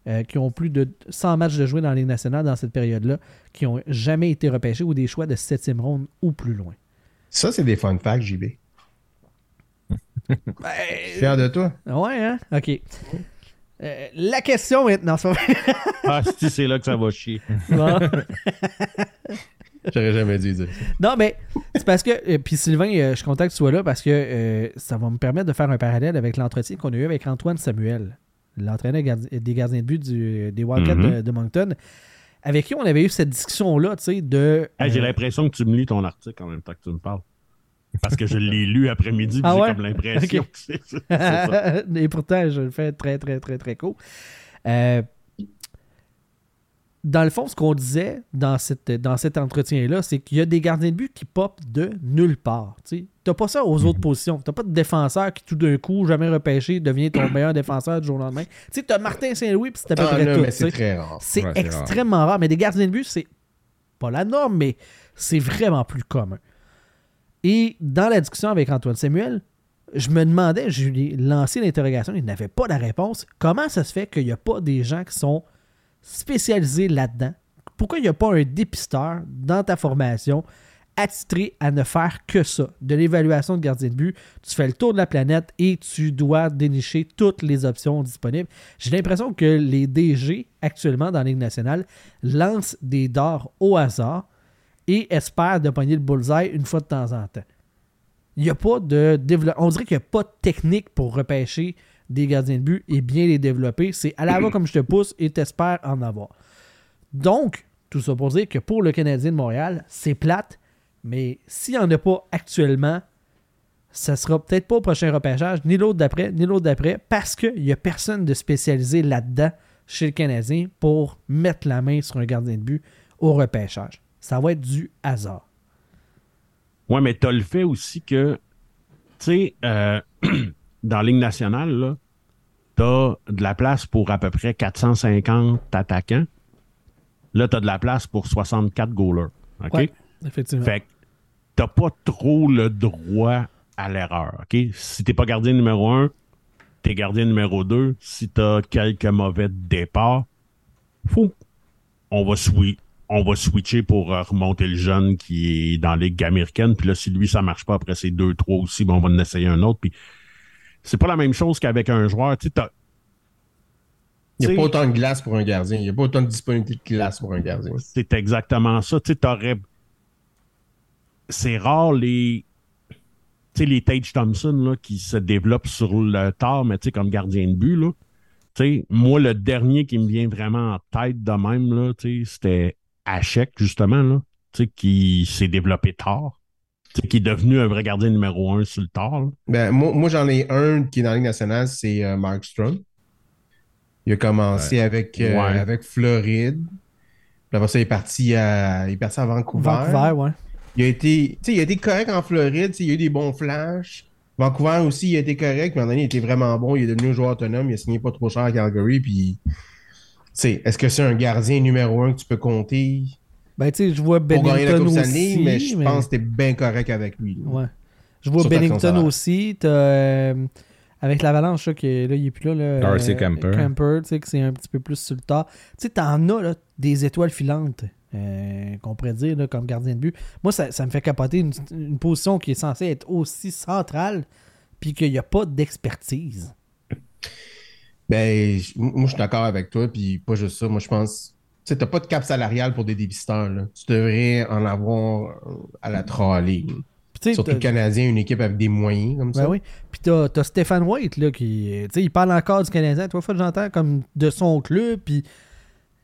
euh, qui ont plus de 100 matchs de jouer dans la Ligue nationale dans cette période-là, qui ont jamais été repêchés ou des choix de septième ronde ou plus loin. Ça, c'est des fun facts, JB. Ben, Fier de toi. ouais, hein? OK. Euh, la question maintenant. Ah, si, c'est là que ça va chier. J'aurais jamais dû dire ça. Non, mais c'est parce que. euh, puis Sylvain, euh, je suis content que tu sois là parce que euh, ça va me permettre de faire un parallèle avec l'entretien qu'on a eu avec Antoine Samuel, l'entraîneur gardi- des gardiens de but du- des Wildcats Mhm. de, de Moncton, avec qui on avait eu cette discussion-là, tu sais, de. Hey, J'ai l'impression que tu me lis ton article en même temps que tu me parles. Parce que je l'ai lu après-midi, puis Ah j'ai ouais? comme l'impression Ok. que c'est c'est ça. Et pourtant, je le fais très, très, très, très court. Euh, dans le fond, ce qu'on disait dans, cette, dans cet entretien-là, c'est qu'il y a des gardiens de but qui popent de nulle part. Tu n'as pas ça aux autres positions. Tu pas de défenseur qui, tout d'un coup, jamais repêché, devient ton meilleur défenseur du jour au lendemain. Tu as Martin Saint-Louis, puis c'est à peu Ah, près tout. c'est très rare. C'est Ouais, c'est extrêmement rare. Mais des gardiens de but, c'est pas la norme, mais c'est vraiment plus commun. Et dans la discussion avec Antoine Samuel, je me demandais, je lui ai lancé l'interrogation, il n'avait pas la réponse. Comment ça se fait qu'il n'y a pas des gens qui sont spécialisés là-dedans? Pourquoi il n'y a pas un dépisteur dans ta formation attitré à ne faire que ça, de l'évaluation de gardien de but? Tu fais le tour de la planète et tu dois dénicher toutes les options disponibles. J'ai l'impression que les DG actuellement dans la Ligue nationale lancent des dards au hasard et espèrent de pogner le bullseye une fois de temps en temps. Il n'y a pas de développement. On dirait qu'il n'y a pas de technique pour repêcher des gardiens de but et bien les développer. C'est à la va comme je te pousse et t'espères en avoir. Donc, tout ça pour dire que pour le Canadien de Montréal, c'est plate, mais s'il n'y en a pas actuellement, ça sera peut-être pas au prochain repêchage, ni l'autre d'après, ni l'autre d'après, parce qu'il n'y a personne de spécialisé là-dedans chez le Canadien pour mettre la main sur un gardien de but au repêchage. Ça va être du hasard. Ouais, mais t'as le fait aussi que, tu sais, euh, dans la Ligue nationale, là, t'as de la place pour à peu près 450 attaquants. Là, t'as de la place pour 64 goalers. OK? Ouais. Effectivement. Fait que t'as pas trop le droit à l'erreur. OK? Si t'es pas gardien numéro un, t'es gardien numéro 2. Si t'as quelques mauvais départs, fou. On va, swi- on va switcher pour euh, remonter le jeune qui est dans la Ligue américaine. Puis là, si lui, ça marche pas après ces deux, trois aussi, ben, on va en essayer un autre. Puis c'est pas la même chose qu'avec un joueur. Tu Il n'y a pas autant de glace pour un gardien. Il n'y a pas autant de disponibilité de glace pour un gardien. C'est exactement ça. Tu. C'est rare les. Tu sais, les Tage Thompson là, qui se développent sur le tard, mais tu sais, comme gardien de but, là. Tu sais, moi, le dernier qui me vient vraiment en tête de même, c'était Hachek, justement, là. Qui s'est développé tard. Qui est devenu un vrai gardien numéro un sur le tard. Ben, moi, moi, j'en ai un qui est dans la Ligue nationale, c'est euh, Mark Strong. Il a commencé avec, euh, Ouais. avec Floride. Puis après ça, il est parti à, il est parti à Vancouver. Vancouver, ouais. Il a été, il a été correct en Floride. Il a eu des bons flashs. Vancouver aussi, il a été correct. Un moment donné, il était vraiment bon. Il est devenu un joueur autonome. Il a signé pas trop cher à Calgary. Puis, est-ce que c'est un gardien numéro un que tu peux compter? Ben, tu sais, je vois Bennington aussi. Mais je pense que t'es bien correct avec lui. là. Ouais. Je vois Bennington aussi. T'as, euh, avec l'Avalanche, là, que là, il est plus là. là Darcy euh, Kemper. Kemper, tu sais, que c'est un petit peu plus sur le tard. Tu sais, t'en as là, des étoiles filantes, euh, qu'on pourrait dire, là, comme gardien de but. Moi, ça, ça me fait capoter une, une position qui est censée être aussi centrale, puis qu'il n'y a pas d'expertise. Ben, je- moi, je suis d'accord avec toi, puis pas juste ça. Moi, je pense, tu sais, t'as pas de cap salarial pour des débiteurs, là. Tu devrais en avoir euh, à la trolley. Tu Surtout le Canadien, une équipe avec des moyens comme Ben ça. oui. Puis t'as, t'as Stéphane White, là, qui. euh, Tu il parle encore du Canadien. Trois fois, j'entends comme de son club, puis.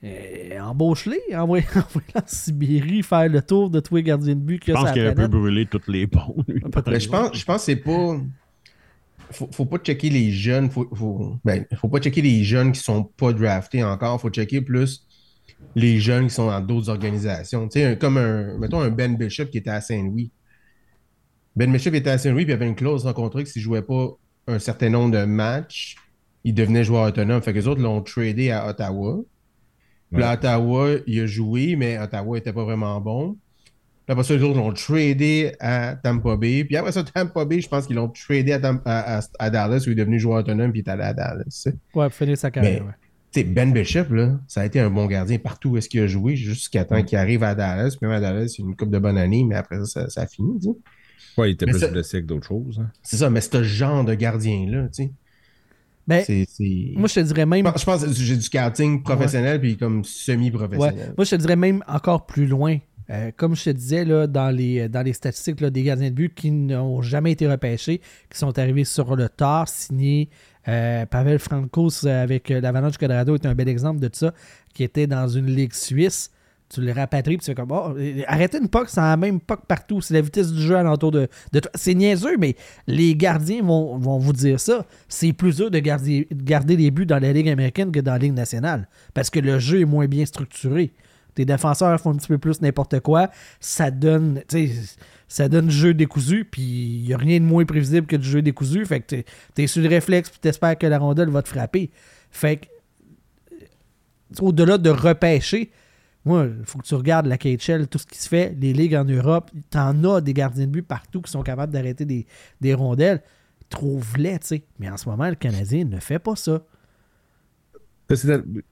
Euh, embauche-les, envoie- envoie-les en Sibérie faire le tour de tous les gardiens de but Je pense qu'il a un peu brûlé toutes les ponts. Ben, je pense, je pense que c'est pas. Faut, faut pas checker les jeunes. Faut, faut, ben, faut pas checker les jeunes qui sont pas draftés encore. Faut checker plus les jeunes qui sont dans d'autres organisations. Tu sais, un- comme un, mettons un Ben Bishop qui était à Saint-Louis. Ben Bishop était à Saint-Louis puis il avait une clause dans le contrat que s'il jouait pas un certain nombre de matchs, il devenait joueur autonome. Fait que les autres l'ont tradé à Ottawa. Puis à Ottawa, il a joué, mais Ottawa était pas vraiment bon. Puis après ça, les autres l'ont tradé à Tampa Bay. Puis après ça, Tampa Bay, je pense qu'ils l'ont tradé à, Dallas où il est devenu joueur autonome puis il est allé à Dallas. Ouais, pour finir sa carrière. Mais- ouais. Ben Bishop, là, ça a été un bon gardien partout où est-ce qu'il a joué jusqu'à temps qu'il arrive à Dallas. Puis même à Dallas, c'est une coupe de bonne année, mais après ça, ça, ça a fini. Ouais, il était Mais plus ça- blessé que d'autres choses. hein. C'est ça, mais ce genre de gardien-là, tu sais, Ben, c'est... c'est- moi, je te dirais même. Je pense- que j'ai du scouting professionnel puis comme semi-professionnel. Ouais. Moi, je te dirais même encore plus loin. Euh, comme je te disais, là, dans, les, dans les statistiques là, des gardiens de but qui n'ont jamais été repêchés, qui sont arrivés sur le tard, signés. Euh, Pavel Francos euh, avec euh, l'Avalanche du Colorado est un bel exemple de ça, qui était dans une ligue suisse. Tu le rapatries, puis tu fais comme, oh, euh, arrêtez une puck, c'est la même puck partout, c'est la vitesse du jeu alentour de, de toi. C'est niaiseux, mais les gardiens vont, vous dire ça. C'est plus dur de garder, de garder les buts dans la Ligue américaine que dans la Ligue nationale, parce que le jeu est moins bien structuré. Tes défenseurs font un petit peu plus n'importe quoi, ça donne, tu ça donne jeu décousu, puis il n'y a rien de moins prévisible que du jeu décousu, fait que t'es- t'es sur le réflexe, puis t'espères que la rondelle va te frapper. Fait que, au-delà de repêcher, moi, il faut que tu regardes la KHL, tout ce qui se fait, les ligues en Europe, t'en as des gardiens de but partout qui sont capables d'arrêter des, des rondelles. Trouve-les, tu sais. Mais en ce moment, le Canadien ne fait pas ça.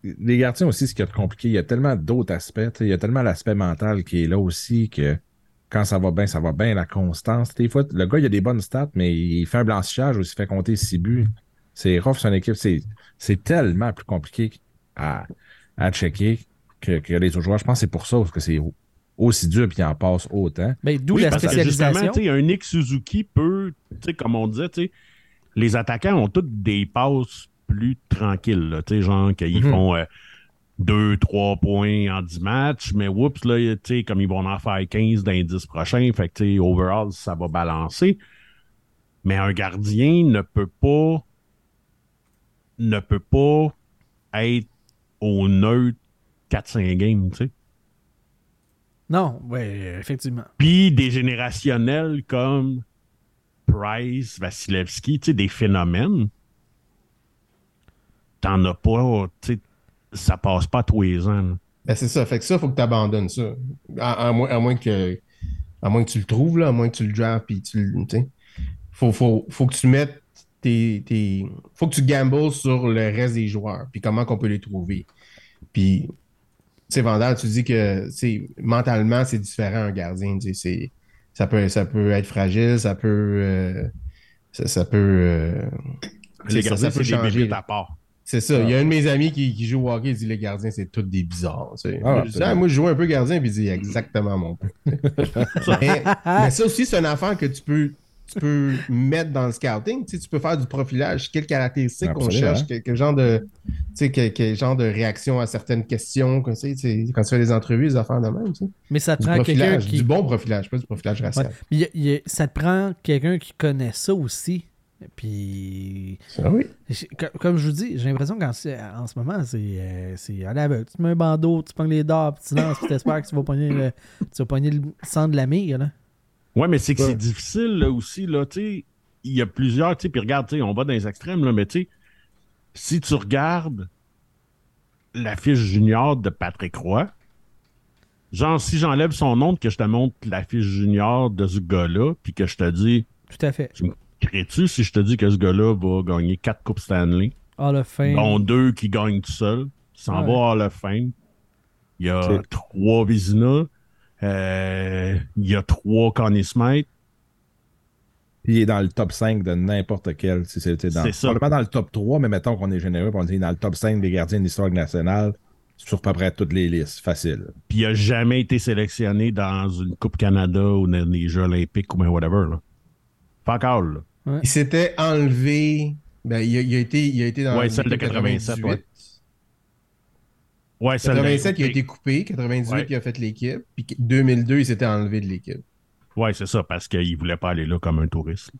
Les gardiens aussi, ce qui est compliqué, il y a tellement d'autres aspects. Il y a tellement l'aspect mental qui est là aussi que quand ça va bien, ça va bien, la constance. Des fois, le gars, il a des bonnes stats, mais il fait un blanchissage ou il se fait compter six buts. C'est rough, son équipe. C'est c'est tellement plus compliqué à, à checker que, que les autres joueurs. Je pense que c'est pour ça parce que c'est aussi dur et il en passe autant. Ben, D'où Oui, la parce que justement, spécialisation. tu sais, un Nick Suzuki peut, tu sais, comme on disait, les attaquants ont toutes des passes plus tranquilles, là, tu sais, genre qu'ils Mhm. font 2-3 points en 10 matchs, mais oups, là, tu sais, comme ils vont en faire 15 dans les 10 prochains, fait que, tu sais, overall, ça va balancer. Mais un gardien ne peut pas ne peut pas être au neutre 4-5 games, tu sais. Non, ouais, effectivement. Puis des générationnels comme Price, Vasilevski, tu sais, des phénomènes. T'en as pas, ça passe pas tous les ans. là. Ben, c'est ça. Fait que ça, il faut que tu abandonnes ça. À, à moins, à moins que, à moins que tu le trouves, là, à moins que tu le drafts, puis tu le. Faut, faut, faut que tu mettes tes, tes- Faut que tu gambles sur le reste des joueurs, puis comment qu'on peut les trouver. Puis, tu sais, Vandal, tu dis que, mentalement, c'est différent un gardien. c'est- Ça peut, ça peut être fragile, ça peut. euh, ça, ça peut. euh, Les gardiens, ça peut changer, à part. C'est ça. Il y a un de mes amis qui, qui joue au hockey, il dit les gardiens, c'est tous des bizarres. tu sais. Ah, je. Ah, moi, je joue un peu gardien, puis il dit exactement mon point. mais, mais ça aussi, c'est une affaire que tu peux, tu peux mettre dans le scouting. Tu, sais, tu peux faire du profilage. Quelles caractéristiques qu'on cherche, quel, quel genre de, tu sais, quel, quel genre de réaction à certaines questions. Tu quand tu fais des entrevues, des affaires de même. Mais ça te Du prend quelqu'un qui. du bon profilage, pas du profilage racial. Ouais. Il y a- il y a- ça te prend quelqu'un qui connaît ça aussi. Puis, Ah oui. comme je vous dis, j'ai l'impression qu'en ce- en ce moment, c'est euh, c'est à l'aveugle. Tu te mets un bandeau, tu pognes les dards, puis tu lances, puis t'espères que tu vas pogner le, tu vas pogner le centre de la mire. Là. Ouais, mais c'est que Ouais. c'est difficile là, aussi, là, tu sais. Il y a plusieurs, puis regarde, tu sais, on va dans les extrêmes, là, mais tu sais, si tu regardes la fiche junior de Patrick Roy, Genre, si j'enlève son nom, que je te montre la fiche junior de ce gars-là, puis que je te dis, Tout à fait. Crées-tu si je te dis que ce gars-là va gagner quatre Coupes Stanley, Hall of Fame. dont deux qui gagnent tout seul, s'en Ouais. va à Hall of Fame. Il y a trois Vizina, euh, il y a trois Connie Smith. Puis il est dans le top 5 de n'importe quel. Si c'était dans, C'est ça. Probablement dans le top 3, mais mettons qu'on est généreux, on dit dans le top 5 des gardiens de l'histoire nationale, sur à peu près toutes les listes. Facile. Puis il a jamais été sélectionné dans une Coupe Canada ou dans les Jeux olympiques ou bien whatever. Là. Fuck all, là. Il s'était enlevé. Ben, il, a, il a été, il a été dans Ouais, celle de 87, 98. ouais. Ouais, celle 87, il a été coupé. 98, Ouais. il a fait l'équipe. Puis 2002, il s'était enlevé de l'équipe. Ouais, c'est ça, parce qu'il voulait pas aller là comme un touriste.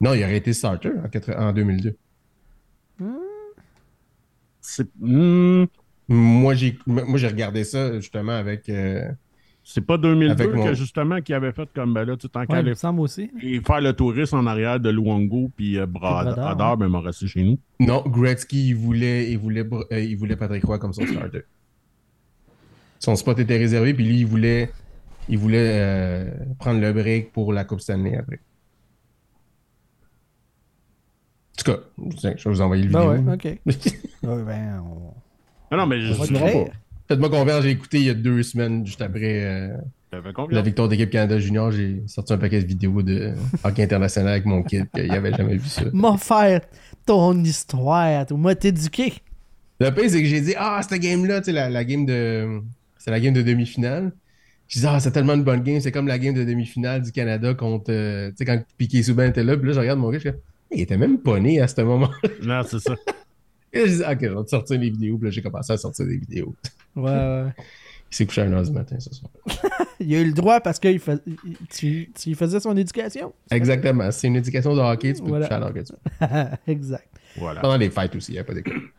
Non, il aurait été starter en, 80 en 2002. C'est hmm, Moi, j'ai moi, j'ai regardé ça justement avec. euh, c'est pas 2002 Avec mon- que justement qui avait fait comme ben là, tu t'en Ouais, il semble aussi. et faire le touriste en arrière de Luongo puis euh, Brad- Bradard, Bradard, ben m'a resté chez nous. Non, Gretzky, il voulait, il voulait, euh, il voulait Patrick Roy comme son starter. Son spot était réservé, puis lui, il voulait, il voulait euh, prendre le break pour la Coupe Stanley après. En tout cas, je vais vous envoyer le Ben vidéo. ouais, ok. Ouais, ben, on... Non, mais je te créer. Faites-moi confiance, j'ai écouté il y a deux semaines, juste après euh, la victoire d'équipe Canada Junior, j'ai sorti un paquet de vidéos de hockey international avec mon kid, qu'il avait jamais vu ça. M'a faire ton histoire. Tu m'as t'éduqué. Le pire, c'est que j'ai dit, ah, cette game-là, tu sais, la, la game de. C'est la game de demi-finale. J'ai dit, ah, c'est tellement une bonne game. C'est comme la game de demi-finale du Canada contre. euh, tu sais, quand Piqué Souban était là. Puis là, je regarde mon gars, je comme, il était même pas né à ce moment. Non, c'est ça. Et là, je dis, ok, je vais te sortir des vidéos. Puis là, j'ai commencé à sortir des vidéos. Ouais, ouais. Il s'est couché à 1h du matin ce soir. Il a eu le droit parce que il il- tu, tu lui faisais son éducation. Exactement. C'est une éducation de hockey. Tu peux Voilà. coucher à l'heure que tu veux. exact. Voilà. Pendant les fêtes aussi, il n'y a pas d'école.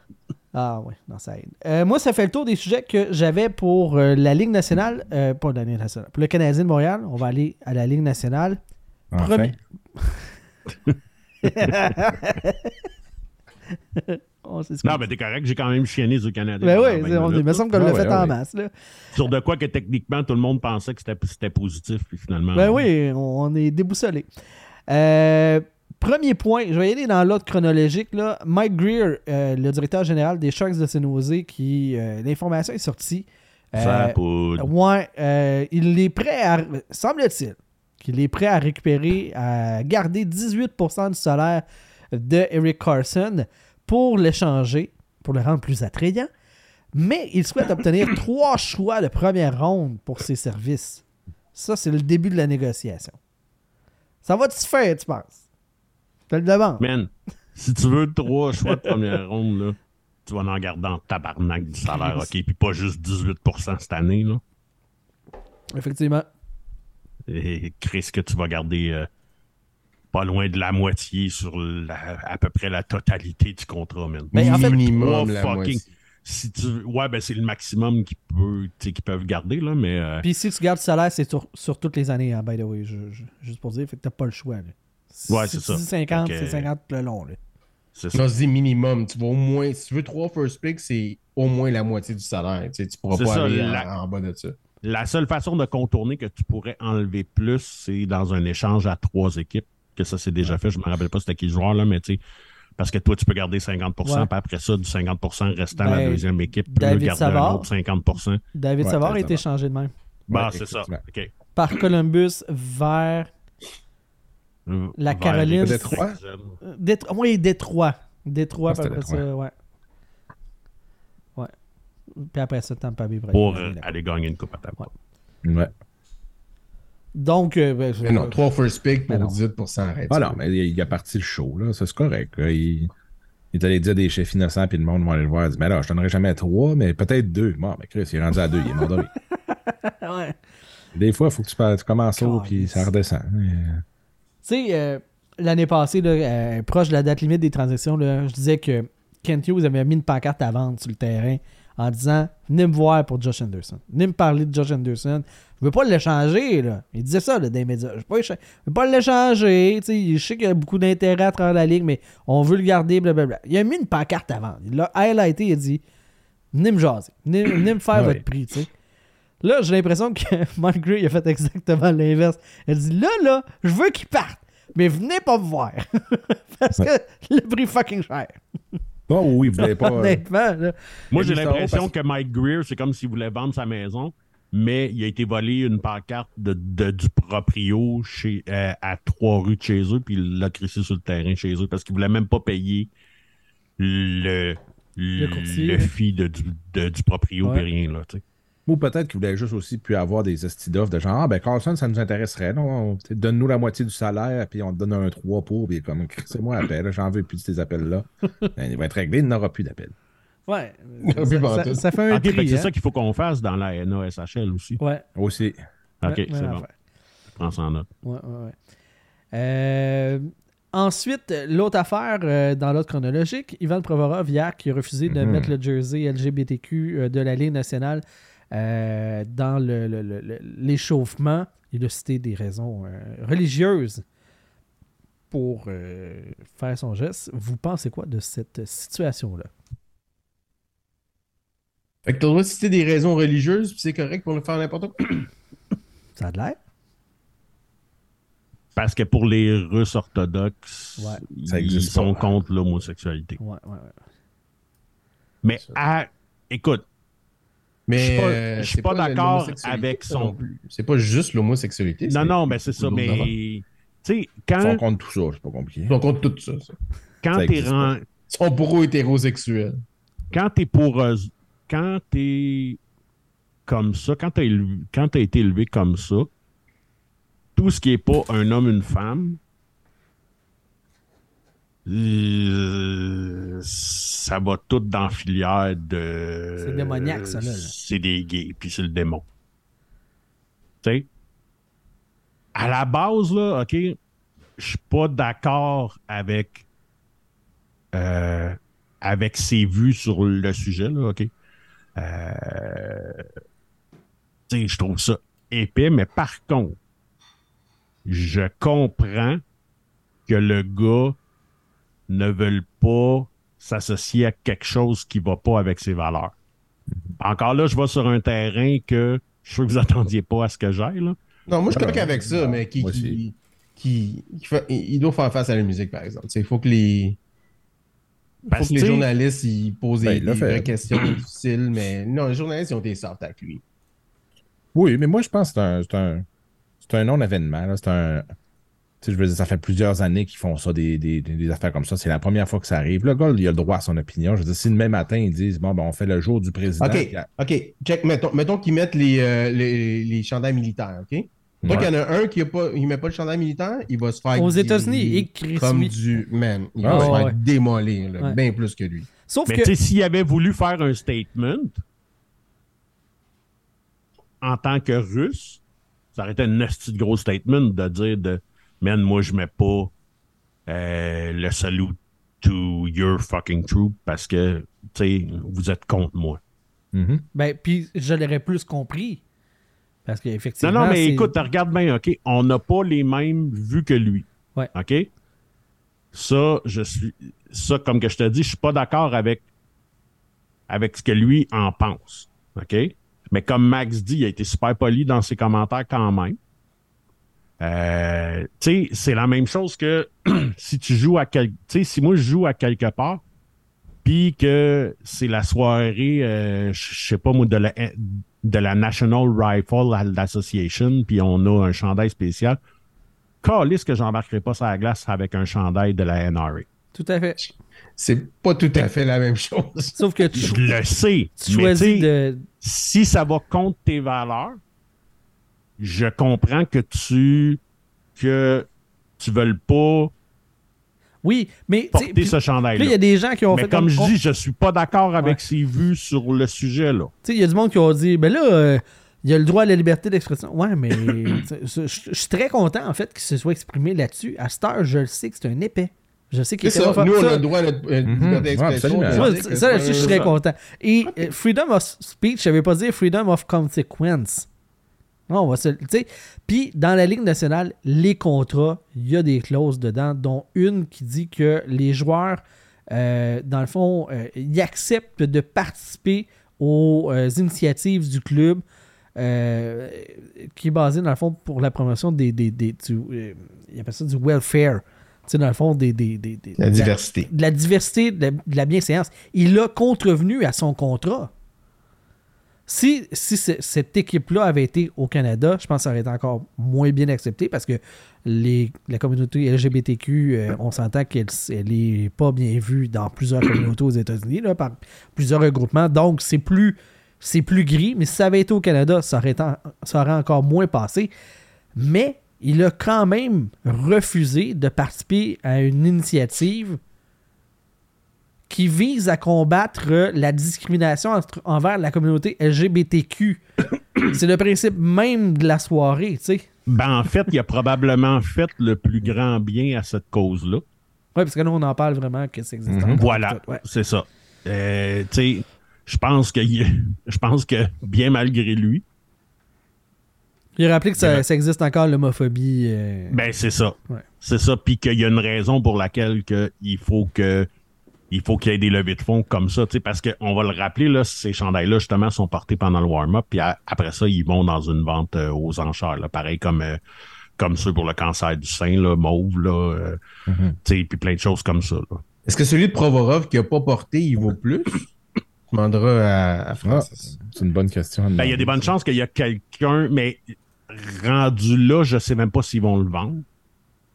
Ah ouais, non, ça aide. Euh, moi, ça fait le tour des sujets que j'avais pour euh, la Ligue nationale. euh, pas la Ligue nationale. Pour le Canadien de Montréal, on va aller à la Ligue nationale. Enfin. Premier- On sait ce Non, mais t'es correct, j'ai quand même chienné du Canada. Ben pendant oui, 20 on- il me semble qu'on l'a fait ouais, en ouais. masse. Là. Sur de quoi que techniquement tout le monde pensait que c'était positif, puis finalement. Ben oui, on est déboussolé. Euh, premier point, je vais y aller dans l'ordre chronologique. Là. Mike Greer, euh, le directeur général des Sharks de San Jose, qui euh, l'information est sortie. Ça ouais, il est prêt à, semble-t-il, qu'il est prêt à récupérer, à garder 18% du salaire de Eric Carson pour l'échanger, pour le rendre plus attrayant. Mais il souhaite obtenir trois choix de première ronde pour ses services. Ça, c'est le début de la négociation. Ça va-tu se faire, tu penses? Je te le demande. Man, si tu veux trois choix de première ronde, là, tu vas en garder en tabarnak du salaire, OK? Puis pas juste 18% cette année, là. Effectivement. Et Chris, que tu vas garder euh, pas loin de la moitié sur la- à peu près la totalité du contrat, man. Ben, en fait, Minimum la fucking- moitié. Si tu ouais, ben c'est le maximum qu'ils sais, qu'ils peuvent garder, là, mais euh, Puis si tu gardes le salaire, c'est sur, sur toutes les années, hein, by the way. je- je- juste pour dire, fait que t'as pas le choix. Là. Si- Ouais, c'est tu ça. dis 50, Fait que- c'est 50 le long. Là. c'est ça. Non, je dis minimum. Tu vas au moins, si tu veux trois first picks, c'est au moins la moitié du salaire. Tu, sais, tu pourras pas ça, aller en- la- en, bas de ça. La seule façon de contourner que tu pourrais enlever plus, c'est dans un échange à trois équipes. Que ça, c'est déjà fait. Je me rappelle pas c'était qui le joueur, là, mais tu sais, parce que toi, tu peux garder 50%, Ouais. puis après ça, du 50% restant, Ben, la deuxième équipe peut David garder Savard. un autre 50%. David Ouais, Savard a été changé de même. Bah, Ouais, c'est ça. Par Columbus vers Euh, La vers Caroline. Détroit? euh, Détro- oui, Détroit. Détroit, Ah, après ça, Détroit. ouais. Ouais. Puis après ça, Tampa Bay. pour Pour aller euh, aller gagner une coupe à table. Ouais. Ouais. Donc, euh, ben, Mais non, trois first picks pour Mais non. 18%. Arrête. Ah non, mais il, a parti le show, là. Ça, c'est correct. là. Il, il est allé dire des chefs innocents, puis le monde va aller le voir. Il dit, mais là, je donnerai jamais trois, mais peut-être deux. Bon, mais Chris, il est rendu à deux, il est mort ouais. Des fois, il faut que tu, commences haut, puis ça redescend. Mais, euh, Tu sais, euh, l'année passée, là, euh, proche de la date limite des transactions, là, je disais que Kent Hughes avait mis une pancarte à vendre sur le terrain en disant Venez me voir pour Josh Anderson. Venez me parler de Josh Anderson. Je veux pas l'échanger. là. Il disait ça là, dans les médias. Je veux pas, l'échanger. Tu sais, Je sais qu'il y a beaucoup d'intérêt à travers la ligue, mais on veut le garder. Blablabla. Il a mis une pancarte vendre. Il l'a highlighté. Il a dit Venez me jaser. Venez, venez me faire Ouais. votre prix. tu sais. Là, j'ai l'impression que Mike Gray a fait exactement l'inverse. Elle dit là, là, je veux qu'il parte, mais venez pas me voir. Parce que le prix fucking cher. Bon, oui, vous voulez pas. euh, Honnêtement, là. Moi, j'ai l'impression parce- que Mike Greer, c'est comme s'il voulait vendre sa maison, mais il a été volé une pancarte de, de- du proprio chez, euh, à trois rues de chez eux, puis il l'a crissé sur le terrain chez eux parce qu'il voulait même pas payer le, le, courtier, le là. fee de, du, de- du proprio, Ouais. puis rien, là, tu sais. Ou peut-être qu'il voulait juste aussi puis avoir des d'offres de genre, ah ben Carlson, ça nous intéresserait, non? Donne-nous la moitié du salaire, puis on te donne un 3 pour, puis comme, c'est moi appel, j'en veux plus de ces appels-là. Ben, il va être réglé, il n'aura plus d'appels. Ouais. Ça, ça- pantoute. ça fait un c'est hein. ça qu'il faut qu'on fasse dans la NASHL aussi. Ouais. Aussi. OK, Ouais, c'est bon. Je prends ça en note. Ouais, ouais, ouais. Euh, ensuite, l'autre affaire euh, dans l'ordre chronologique, Ivan Provorov hier qui a refusé de Mhm. mettre le jersey LGBTQ euh, de la Ligue nationale euh, dans le- le- le- le- l'échauffement. Il a cité des raisons euh, religieuses pour euh, faire son geste. Vous pensez quoi de cette situation-là? Fait que t'as le droit de citer des raisons religieuses, puis c'est correct pour le faire n'importe quoi. Ça a de l'air? Parce que pour les Russes orthodoxes, Ouais. Ils existe sont pas. contre l'homosexualité. Ouais, ouais, ouais. Mais à, écoute, Mais Je suis pas- euh, pas d'accord avec son-. C'est pas juste l'homosexualité. non, non, ben c'est ça, mais tu sais, Ils quand, font contre tout ça, c'est pas compliqué. Ils sont contre tout ça. ça. quand t'es existe ren- Ils sont pro hétérosexuels. quand t'es pour eux- quand t'es comme ça, quand t'as élevé- quand t'as été élevé comme ça, tout ce qui est pas un homme, une femme, euh, ça va tout dans la filière de. C'est démoniaque, ça, là, là. C'est des gays, puis c'est le démon. Tu sais? À la base, là, OK, je suis pas d'accord avec. euh, avec ses vues sur le sujet, là, OK? Euh, tu sais, je trouve ça épais, mais par contre, je comprends que le gars ne veut pas s'associer à quelque chose qui va pas avec ses valeurs. Encore là, je vais sur un terrain que je suis sûr que vous attendiez pas à ce que j'aille, là. Non, moi, je suis Ah, correct avec ça, mais qui, qui, aussi. qui, qui fait- il doit faire face à la musique, par exemple. Il faut que les, faut Parce que les sais, journalistes ils posent Ben, des, vraies questions difficiles, mais non, les journalistes ils ont des sortes avec lui. Oui, mais moi, je pense que c'est un, c'est un, c'est un non-événement. là. C'est un. Tu sais, je veux dire, ça fait plusieurs années qu'ils font ça, des, des, des- affaires comme ça. C'est la première fois que ça arrive. Le gars, il a le droit à son opinion. Je veux dire, si le même matin, ils disent, bon, ben, on fait le jour du président. OK, OK. Check, mettons, mettons qu'ils mettent les, euh, les, les chandails militaires, OK? Donc, Ouais. il y en a un qui ne met pas le chandail militaire, il va se faire. Aux États-Unis, Comme du. Man, il Ah va se faire Ouais. démolir, là, Ouais. bien plus que lui. Sauf Mais que. s'il avait voulu faire un statement en tant que russe, ça aurait été un de gros statement de dire de Man, moi je mets pas euh, le salut to your fucking troop parce que tu sais, vous êtes contre moi. Mhm. Ben, puis je l'aurais plus compris. Parce Non, qu'effectivement. non, mais c'est- écoute, regarde bien, OK, on n'a pas les mêmes vues que lui. Ouais. OK? Ça, je suis. Ça, comme que je te dis, je suis pas d'accord avec, avec ce que lui en pense. OK? Mais comme Max dit, il a été super poli dans ses commentaires quand même. Euh, tu sais, c'est la même chose que si tu joues à quel, tu sais, si moi je joue à quelque part, puis que c'est la soirée, euh, je sais pas moi, de la, de la National Rifle Association, puis on a un chandail spécial. Calisse que j'embarquerai pas sur la glace avec un chandail de la NRA. Tout à fait. C'est pas tout à fait la même chose. Sauf que tu, Je le sais. tu mais choisis de. si ça va contre tes valeurs, je comprends que tu que tu veuilles pas Oui, mais. tu sais, porter puis- ce Là, chandail-là. il y a des gens qui ont Mais fait comme je on- dis, je suis pas d'accord avec Ouais. ses vues sur le sujet là. Tu sais, il y a du monde qui ont dit, ben là, euh, il y a le droit à la liberté d'expression. Ouais, mais je je- je suis très content, en fait, qu'il se soit exprimé là-dessus. À cette heure, je le sais que c'est un épais. Je sais qu'il C'est était ça. Nous, on a le droit à euh, Mhm. liberté d'expression. ça, là-dessus, je suis très content. Et euh, freedom of speech, ça veut pas dire freedom of consequence. On va se. Puis dans la Ligue nationale, les contrats, il y a des clauses dedans, dont une qui dit que les joueurs, euh, dans le fond, euh, ils acceptent de participer aux euh, initiatives du club qui est basé, dans le fond, pour la promotion des. des, des du, il appelle ça du welfare. Tu sais, dans le fond, des. des, des- des- La de diversité. de la diversité, de la, de la bienséance. Il a contrevenu à son contrat. Si, si ce- cette équipe-là avait été au Canada, je pense que ça aurait été encore moins bien accepté parce que les, la communauté LGBTQ, euh, on s'entend qu'elle n'est pas bien vue dans plusieurs communautés aux États-Unis, par plusieurs regroupements. Donc, c'est plus, plus gris. Mais si ça avait été au Canada, ça aurait, ça aurait encore moins passé. Mais il a quand même refusé de participer à une initiative qui vise à combattre la discrimination entre- envers la communauté LGBTQ. C'est le principe même de la soirée, tu sais. Ben, en fait, il a probablement fait le plus grand bien à cette cause-là. Oui, parce que nous, on en parle vraiment que ça existe. encore. Voilà, Ouais. c'est ça. Euh, tu sais, je pense que je pense que bien malgré lui, Il a rappelé que ça, ça existe encore l'homophobie. euh, ben c'est ça. Ouais. C'est ça, puis qu'il y a une raison pour laquelle que il faut que il faut qu'il y ait des levées de fonds comme ça, tu sais, parce qu'on va le rappeler, là, ces chandails-là, justement, sont portés pendant le warm-up, puis après ça, ils vont dans une vente euh, aux enchères, là, pareil comme, euh, comme ceux pour le cancer du sein, là, mauve, là, euh, tu sais, puis plein de choses comme ça. Est-ce que celui de Provorov qui n'a pas porté, il vaut plus? Je demanderai à, à Ah, c'est une bonne question. Ben, il y a des bonnes chances qu'il y a quelqu'un, mais rendu là, je sais même pas s'ils vont le vendre.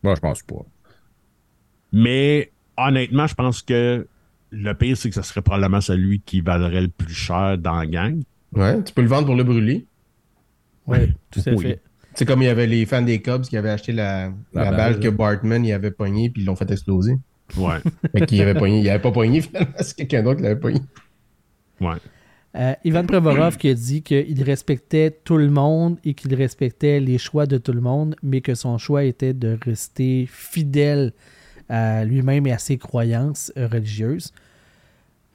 Moi, je pense pas. Mais honnêtement, je pense que le pire, c'est que ce serait probablement celui qui valerait le plus cher dans la gang. Ouais, tu peux le vendre pour le brûler. ouais, tout à Oui. fait. C'est comme il y avait les fans des Cubs qui avaient acheté la, la, La balle balle, que. Bartman il avait pognée puis ils l'ont fait exploser. Ouais, Fait qu'il avait pogné. Il avait pas pogné finalement, c'est quelqu'un d'autre qui l'avait pogné. ouais. Euh, Ivan Provorov qui a dit qu'il respectait tout le monde et qu'il respectait les choix de tout le monde, mais que son choix était de rester fidèle à lui-même et à ses croyances euh, religieuses.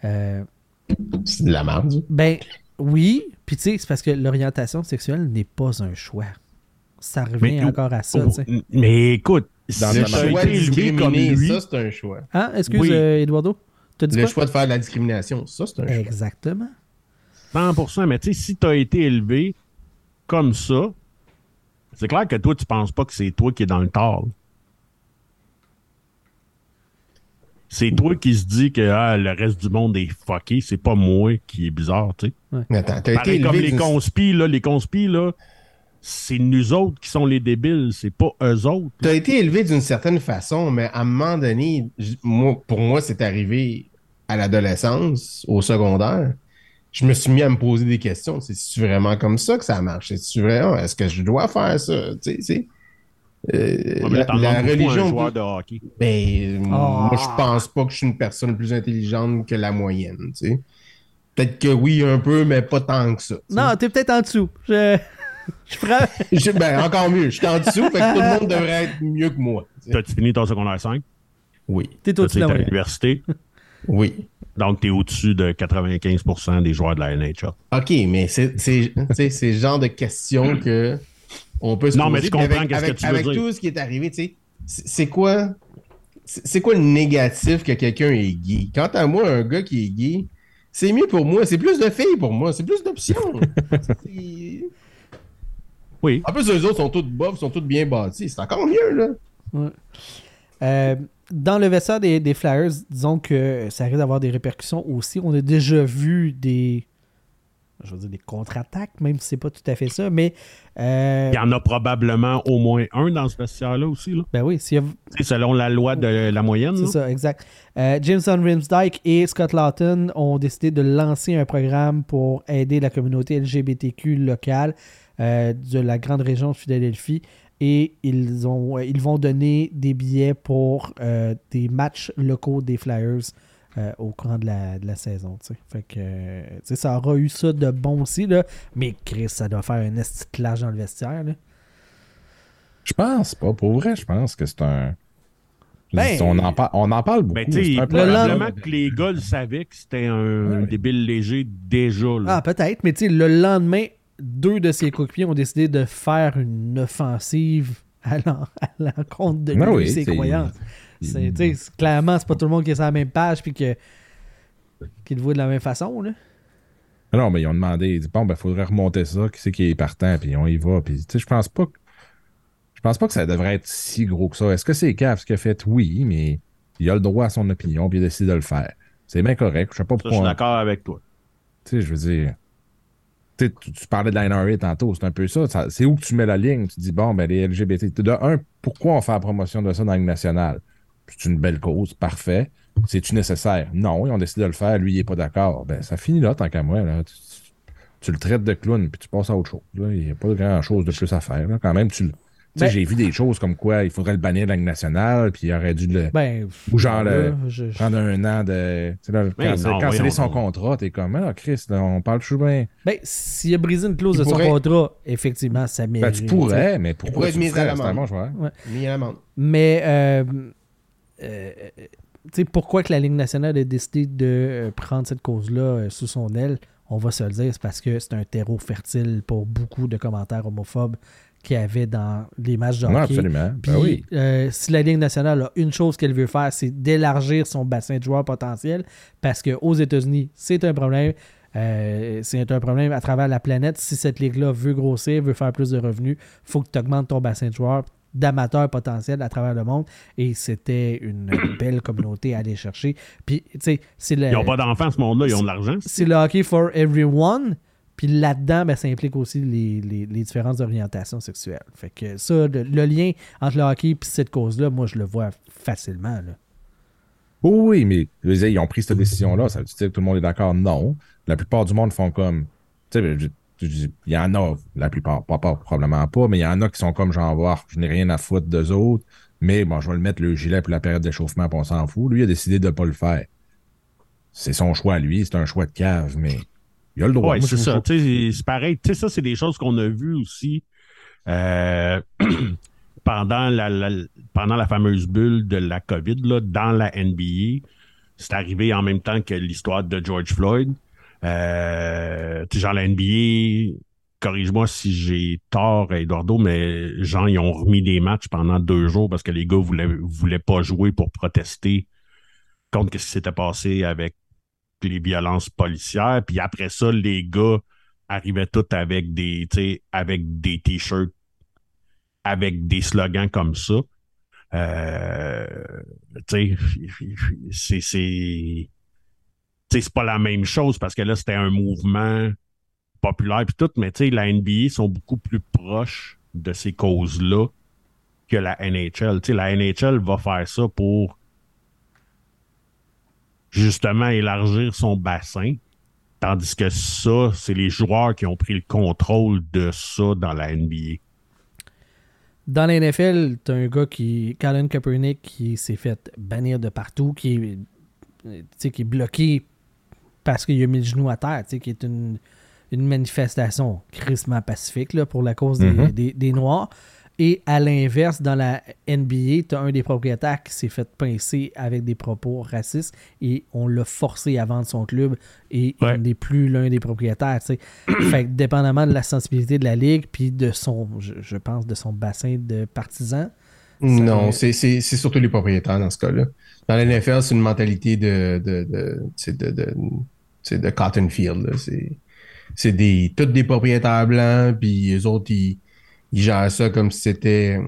Euh, C'est de la merde. ben oui, puis tu sais, c'est parce que l'orientation sexuelle n'est pas un choix. Ça revient Mais- encore à ça, tu sais. Mais écoute, Dans si Le choix de été élevé comme discriminer, lui, ça, c'est un choix. Hein? Excuse, Oui. euh, Eduardo? Dit Le quoi? choix de faire de la discrimination, ça, c'est un choix. Exactement. 100%, mais tu sais, si t'as été élevé comme ça, c'est clair que toi, tu penses pas que c'est toi qui es dans le tort. C'est toi qui se dis que ah, le reste du monde est fucké, c'est pas moi qui est bizarre, tu sais. Mais attends, t'as été comme les conspis, là, les conspis, là, c'est nous autres qui sont les débiles, c'est pas eux autres. T'as été élevé d'une certaine façon, mais à un moment donné, moi, pour moi, c'est arrivé à l'adolescence, au secondaire. Je me suis mis à me poser des questions. C'est tu vraiment comme ça que ça marche? C'est-tu vraiment? Est-ce que je dois faire ça? Tu sais, c'est. Euh, Ouais, la, religion. joueur de hockey. Ben, Ah. moi, je pense pas que je suis une personne plus intelligente que la moyenne, tu sais. Peut-être que oui, un peu, mais pas tant que ça. tu. Non, t'es peut-être en dessous. Je, je prends. Je- ben, encore mieux. Je suis en dessous, fait que tout le monde devrait être mieux que moi. tu sais. T'as-tu fini ton secondaire 5? Oui, T'es au-dessus de la l'université? oui. Donc, t'es au-dessus de 95% des joueurs de la NHL. OK, mais c'est tu le genre de questions que on peut se Non, poser. mais je Puis comprends avec, qu'est-ce que avec- tu veux avec dire. tout ce qui est arrivé, tu sais, c'est quoi c'est quoi le négatif que quelqu'un est gay? Quant à moi, un gars qui est gay, c'est mieux pour moi. C'est plus de filles pour moi. C'est plus d'options. Oui. en plus, eux autres sont toutes bofs, sont toutes bien bâtis. C'est encore mieux, là. Euh, dans le vestiaire des, des Flyers, disons que ça risque d'avoir des répercussions aussi. On a déjà vu des. Je veux dire des contre-attaques, même si c'est pas tout à fait ça, mais. euh, Il y en a probablement au moins un dans ce vestiaire-là aussi. Là. ben oui, s'il y a- sais, selon la loi de la moyenne. C'est ça, exact. Euh, Jameson Rimsdyke et Scott Lawton ont décidé de lancer un programme pour aider la communauté LGBTQ locale euh, de la grande région de Philadelphie. Et ils, ont, ils vont donner des billets pour des matchs locaux des Flyers euh, au courant de la, de la saison. tu sais. Fait que euh, tu sais, ça aura eu ça de bon aussi, là. mais Chris, ça doit faire un esti clash dans le vestiaire. là. Je pense pas. Pour vrai, je pense que c'est un. Ben, on, en par- on en parle beaucoup. Ben, un probablement lendemain- que les gars le savaient que c'était un Ouais. débile léger déjà. Là. Ah, peut-être, mais tu sais, le lendemain, deux de ses coéquipiers ont décidé de faire une offensive à l'en- à l'encontre de lui Ben et oui, ses c'est- croyances. C'est, clairement, c'est pas tout le monde qui est sur la même page puis que, qui le voit de la même façon. Là. Non, mais ils ont demandé, ils disent, bon, ben, faudrait remonter ça, qui c'est qui est partant, puis on y va. Puis, tu sais, je pense pas que. Je pense pas que ça devrait être si gros que ça. Est-ce que c'est Cave ce qu'il a fait? Oui, mais il a le droit à son opinion, puis il a décidé de le faire. C'est bien correct. Je sais pas Ça, je suis pourquoi. d'accord avec toi. Tu sais, je veux dire. Tu, parlais de la NRA tantôt, c'est un peu ça. Ça- C'est où que tu mets la ligne? Tu dis, bon, ben, les LGBT. De un, pourquoi on fait la promotion de ça dans la Ligue nationale? C'est une belle cause, parfait. C'est-tu nécessaire? Non, ils ont décidé de le faire, lui, il n'est pas d'accord. Ben, ça finit là, tant qu'à moi. Là. Tu, le traites de clown, puis tu passes à autre chose. là. Il n'y a pas grand-chose de plus à faire. là. Quand même, tu le- tu sais, Ben- j'ai vu des choses comme quoi il faudrait le bannir de la Ligue nationale, puis il aurait dû le. Ben, Ou genre le- je- je- prendre un an de. Tu sais, là, voyons c'est son contrat, t'es comme, ah, Chris, là, on parle toujours bien. Ben, s'il a brisé une clause Il de son pourrait- contrat, effectivement, ça Ben, mérite. tu pourrais, mais pourquoi pourrait tu être mis à l'amende. Joueur. Mis à l'amende. Mais, euh, euh, sais, pourquoi que la Ligue nationale a décidé de euh, prendre cette cause-là euh, sous son aile, on va se le dire, c'est parce que c'est un terreau fertile pour beaucoup de commentaires homophobes qu'il y avait dans les matchs de Non, hockey. absolument. Puis, Ben oui. euh, si la Ligue nationale a une chose qu'elle veut faire, c'est d'élargir son bassin de joueurs potentiels, parce qu'aux États-Unis, c'est un problème. Euh, c'est un problème à travers la planète. Si cette ligue-là veut grossir, veut faire plus de revenus, il faut que tu augmentes ton bassin de joueurs d'amateurs potentiels à travers le monde. Et c'était une belle communauté à aller chercher. Puis, tu sais, c'est le, Ils n'ont pas d'enfants, ce monde-là, ils ont de l'argent. c'est le hockey for everyone. Puis là-dedans, ben, ça implique aussi les, les, les différentes orientations sexuelles. Fait que ça, le, le lien entre le hockey et cette cause-là, moi, je le vois facilement. Là. Oui, mais ils ont pris cette décision-là. Ça veut dire que tout le monde est d'accord? Non. La plupart du monde font comme. Tu sais, dis, il y en a, la plupart, pas, pas- probablement pas, mais il y en a qui sont comme genre, voir, je n'ai rien à foutre d'eux autres, mais bon, je vais le mettre le gilet pour la période d'échauffement, puis on s'en fout. Lui, il a décidé de ne pas le faire. C'est son choix, lui, c'est un choix de cave, mais il a le droit. Moi, c'est ça. C'est pareil. Tu sais, ça, c'est des choses qu'on a vues aussi euh, pendant, la, la- pendant la fameuse bulle de la COVID là, dans la NBA. C'est arrivé en même temps que l'histoire de George Floyd. Euh, genre, la NBA, corrige-moi si j'ai tort, Eduardo, mais genre, ils ont remis des matchs pendant deux jours parce que les gars voulaient, voulaient pas jouer pour protester contre ce qui s'était passé avec les violences policières. Puis après ça, les gars arrivaient tous avec des, avec des t-shirts, avec des slogans comme ça. Euh, tu sais, c'est, c'est, pas la même chose parce que là, c'était un mouvement populaire puis tout, mais tu sais, la NBA sont beaucoup plus proches de ces causes-là que la NHL. Tu la NHL va faire ça pour justement élargir son bassin. Tandis que ça, c'est les joueurs qui ont pris le contrôle de ça dans la NBA. Dans la NFL, t'as un gars qui, Colin Kaepernick, qui s'est fait bannir de partout, qui qui est bloqué parce qu'il a mis le genou à terre, tu sais, qui est une, une manifestation crissement pacifique là, pour la cause des, Mhm. des- des Noirs. Et à l'inverse, dans la NBA, tu as un des propriétaires qui s'est fait pincer avec des propos racistes et on l'a forcé à vendre son club et Ouais. il n'est plus l'un des propriétaires. fait que dépendamment de la sensibilité de la ligue puis de son, je, je pense, de son bassin de partisans. Non, c'est surtout les propriétaires dans ce cas-là. Dans la NFL, c'est une mentalité de, de, de, tu sais, de, de, sais, de cotton field. C'est c'est des, tous des propriétaires blancs, puis les autres, ils, ils gèrent ça comme si c'était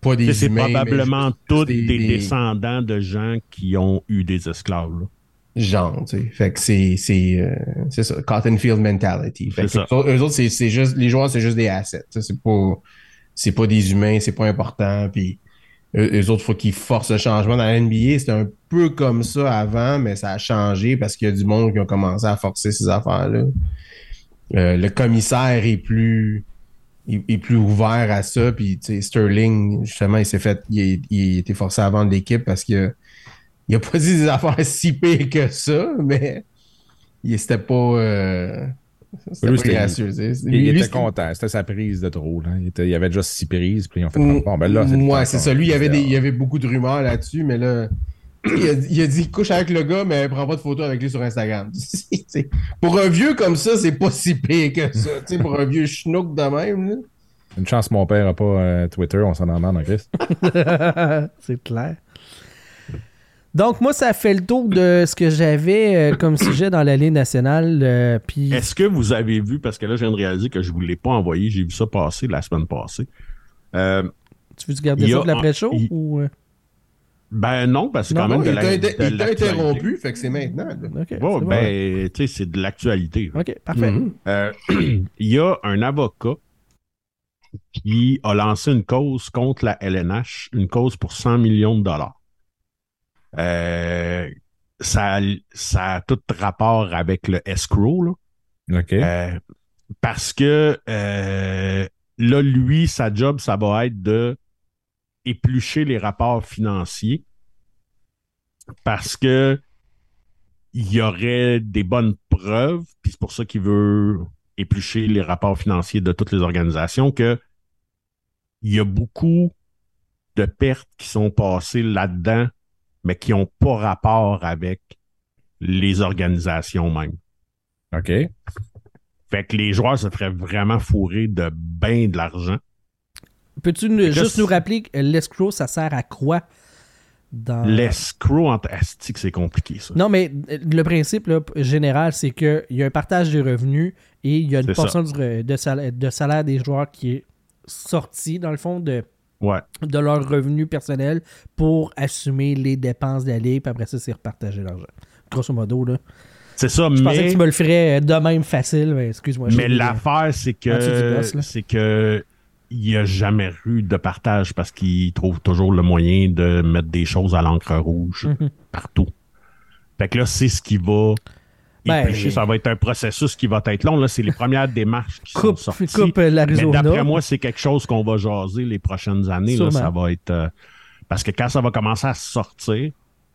pas des C'est probablement tous des- des, des- descendants de gens qui ont eu des esclaves. là. genre, tu sais. Fait que c'est c'est euh, c'est ça, cotton field mentality. Fait que C'est ça. eux autres- eux autres, c'est c'est juste les joueurs, c'est juste des assets. C'est pas c'est pas des humains, c'est pas important. Puis eux, eux autres, faut qu'ils forcent le changement dans la NBA. C'était un peu comme ça avant, mais ça a changé parce qu'il y a du monde qui a commencé à forcer ces affaires-là. Euh, le commissaire est plus est, plus ouvert à ça. Puis Sterling, justement, il s'est fait, il, été forcé à vendre l'équipe parce que il a pas dit des affaires si pires que ça, mais il c'était pas, euh, Lui, gracieux. Il, Lui, il lui, était c'était- content. C'était sa prise de trop. là. Il, était- il y avait déjà six prises, puis ils ont fait Mm, bon, ben là, c'est ouais, ça. Lui, il y avait des, il y avait beaucoup de rumeurs là-dessus, mais là, il a, il a dit couche avec le gars, mais prends pas de photos avec lui sur Instagram. Pour un vieux comme ça, c'est pas si pire que ça. Tu sais, pour un vieux schnook de même. là. Une chance, mon père n'a pas euh, Twitter, on s'en demande en Christ. c'est clair. Donc, moi, ça fait le tour de ce que j'avais euh, comme sujet dans la ligne nationale. euh, puis, Est-ce que vous avez vu, parce que là, je viens de réaliser que je ne vous l'ai pas envoyé, j'ai vu ça passer la semaine passée. Euh, tu veux garder il y ça pour l'après-show? il- ou, ben non, parce que c'est Non, quand même Non, de il t'a inter- interrompu, fait que c'est maintenant. Ok, c'est Bon, ben, tu sais, c'est de l'actualité. Ok, parfait. Mhm. Il y a un avocat qui a lancé une cause contre la LNH, une cause pour 100 millions de dollars. Euh, ça, ça a tout rapport avec le escrow, là. OK. Euh, parce que euh, là, lui, sa job, ça va être de éplucher les rapports financiers parce que il y aurait des bonnes preuves, puis c'est pour ça qu'il veut éplucher les rapports financiers de toutes les organisations, que il y a beaucoup de pertes qui sont passées là-dedans, mais qui n'ont pas rapport avec les organisations même. OK. Fait que les joueurs se feraient vraiment fourrer de bien de l'argent. Peux-tu nous- juste nous rappeler que l'escroc, ça sert à quoi? Dans... L'escrow en Asti que c'est compliqué, ça. Non, mais euh, le principe là, général, c'est qu'il y a un partage des revenus et il y a une portion de, salaire, de salaire des joueurs qui est sortie, dans le fond, de, Ouais. de leurs revenus personnels pour assumer les dépenses ligue, puis après ça, c'est repartager l'argent. Grosso modo, là. C'est ça, Je pensais que mais, tu me le ferais de même facile, mais excuse-moi. mais l'affaire, c'est que c'est que il n'y a jamais eu de partage parce qu'ils trouvent toujours le moyen de mettre des choses à l'encre rouge Mhm. partout. Fait que là, c'est ce qui va Ben. Ça va être un processus qui va être long. Là, c'est les premières démarches qui Coupe, sont sorties. coupe euh, Mais d'après moi, c'est quelque chose qu'on va jaser les prochaines années. Là, ça va être. euh, parce que quand ça va commencer à sortir,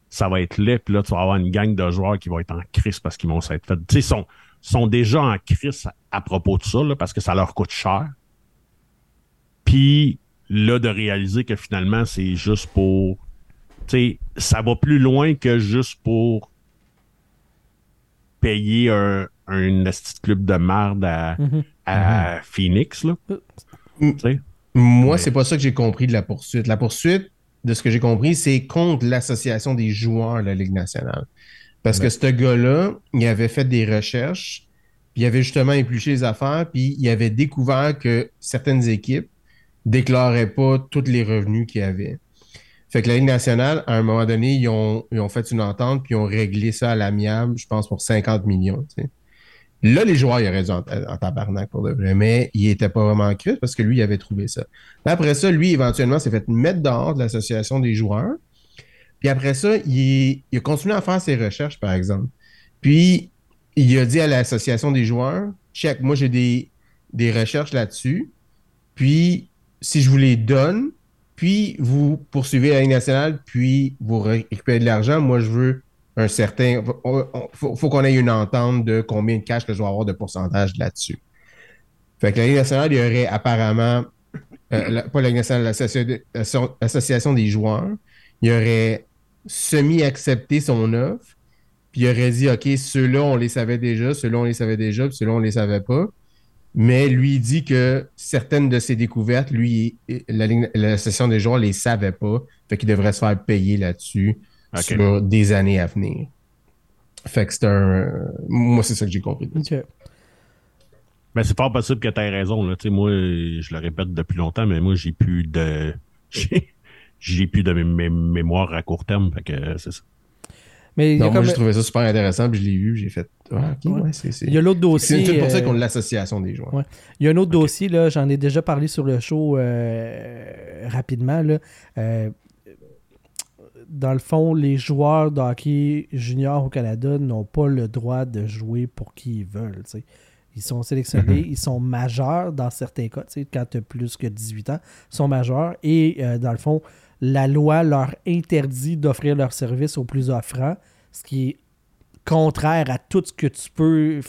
ça va être laid. Puis là, tu vas avoir une gang de joueurs qui vont être en crise parce qu'ils vont s'être fait. Tu sais, ils sont, sont déjà en crise à, à propos de ça, là, parce que ça leur coûte cher. Puis là, de réaliser que finalement, c'est juste pour. Tu sais, ça va plus loin que juste pour payer un, un club de merde à, Mhm. à Phoenix, là. Mhm. Tu sais? Moi, Ouais. c'est pas ça que j'ai compris de la poursuite. La poursuite, de ce que j'ai compris, c'est contre l'association des joueurs de la Ligue nationale. Parce que ce gars-là, il avait fait des recherches, puis il avait justement épluché les affaires, puis il avait découvert que certaines équipes déclaraient pas tous les revenus qu'il y avait. Fait que la Ligue nationale, à un moment donné, ils ont, ils ont fait une entente, puis ils ont réglé ça à l'amiable, je pense, pour 50 millions. Là, les joueurs, ils auraient dû en, en tabarnak pour de vrai, mais il était pas vraiment en crise parce que lui, il avait trouvé ça. Après ça, lui, éventuellement, s'est fait mettre dehors de l'association des joueurs. Puis après ça, il, il a continué à faire ses recherches, par exemple. Puis, il a dit à l'association des joueurs, check, moi, j'ai des, des recherches là-dessus. Puis, si je vous les donne, puis vous poursuivez la Ligue nationale, puis vous récupérez de l'argent, moi, je veux un certain... Il faut, qu'on ait une entente de combien de cash que je dois avoir de pourcentage là-dessus. Fait que la Ligue nationale, il y aurait apparemment... euh, pas la Ligue nationale, l'association l'association des joueurs, il aurait semi-accepté son offre, puis il aurait dit, OK, ceux-là, on les savait déjà, ceux-là, on les savait déjà, puis ceux-là, on les savait pas. Mais lui, dit que certaines de ses découvertes, lui, la l'association des joueurs les savait pas, fait qu'il devrait se faire payer là-dessus Ok. sur des années à venir. Fait que c'est un... Moi, c'est ça que j'ai compris. Ok. Ben, c'est fort possible que tu aies raison. Là. Moi, je le répète depuis longtemps, mais moi, j'ai plus de. J'ai, j'ai plus de mé- mé- mémoire à court terme. Fait que c'est ça. Mais Non, moi, comme- j'ai trouvé ça super intéressant, puis je l'ai vu, j'ai fait... Ah, ok, Ouais. ouais, c'est... c'est- il y a l'autre dossier. c'est pour ça euh, qu'on a l'association des joueurs. Ouais. Il y a un autre dossier, là, j'en ai déjà parlé sur le show euh, rapidement. Là. Euh, dans le fond, les joueurs de hockey junior au Canada n'ont pas le droit de jouer pour qui ils veulent. Ils sont sélectionnés, ils sont majeurs dans certains cas, quand tu as plus que 18 ans, ils sont majeurs et euh, dans le fond, la loi leur interdit d'offrir leurs services aux plus offrants, ce qui est contraire à tout ce que tu peux,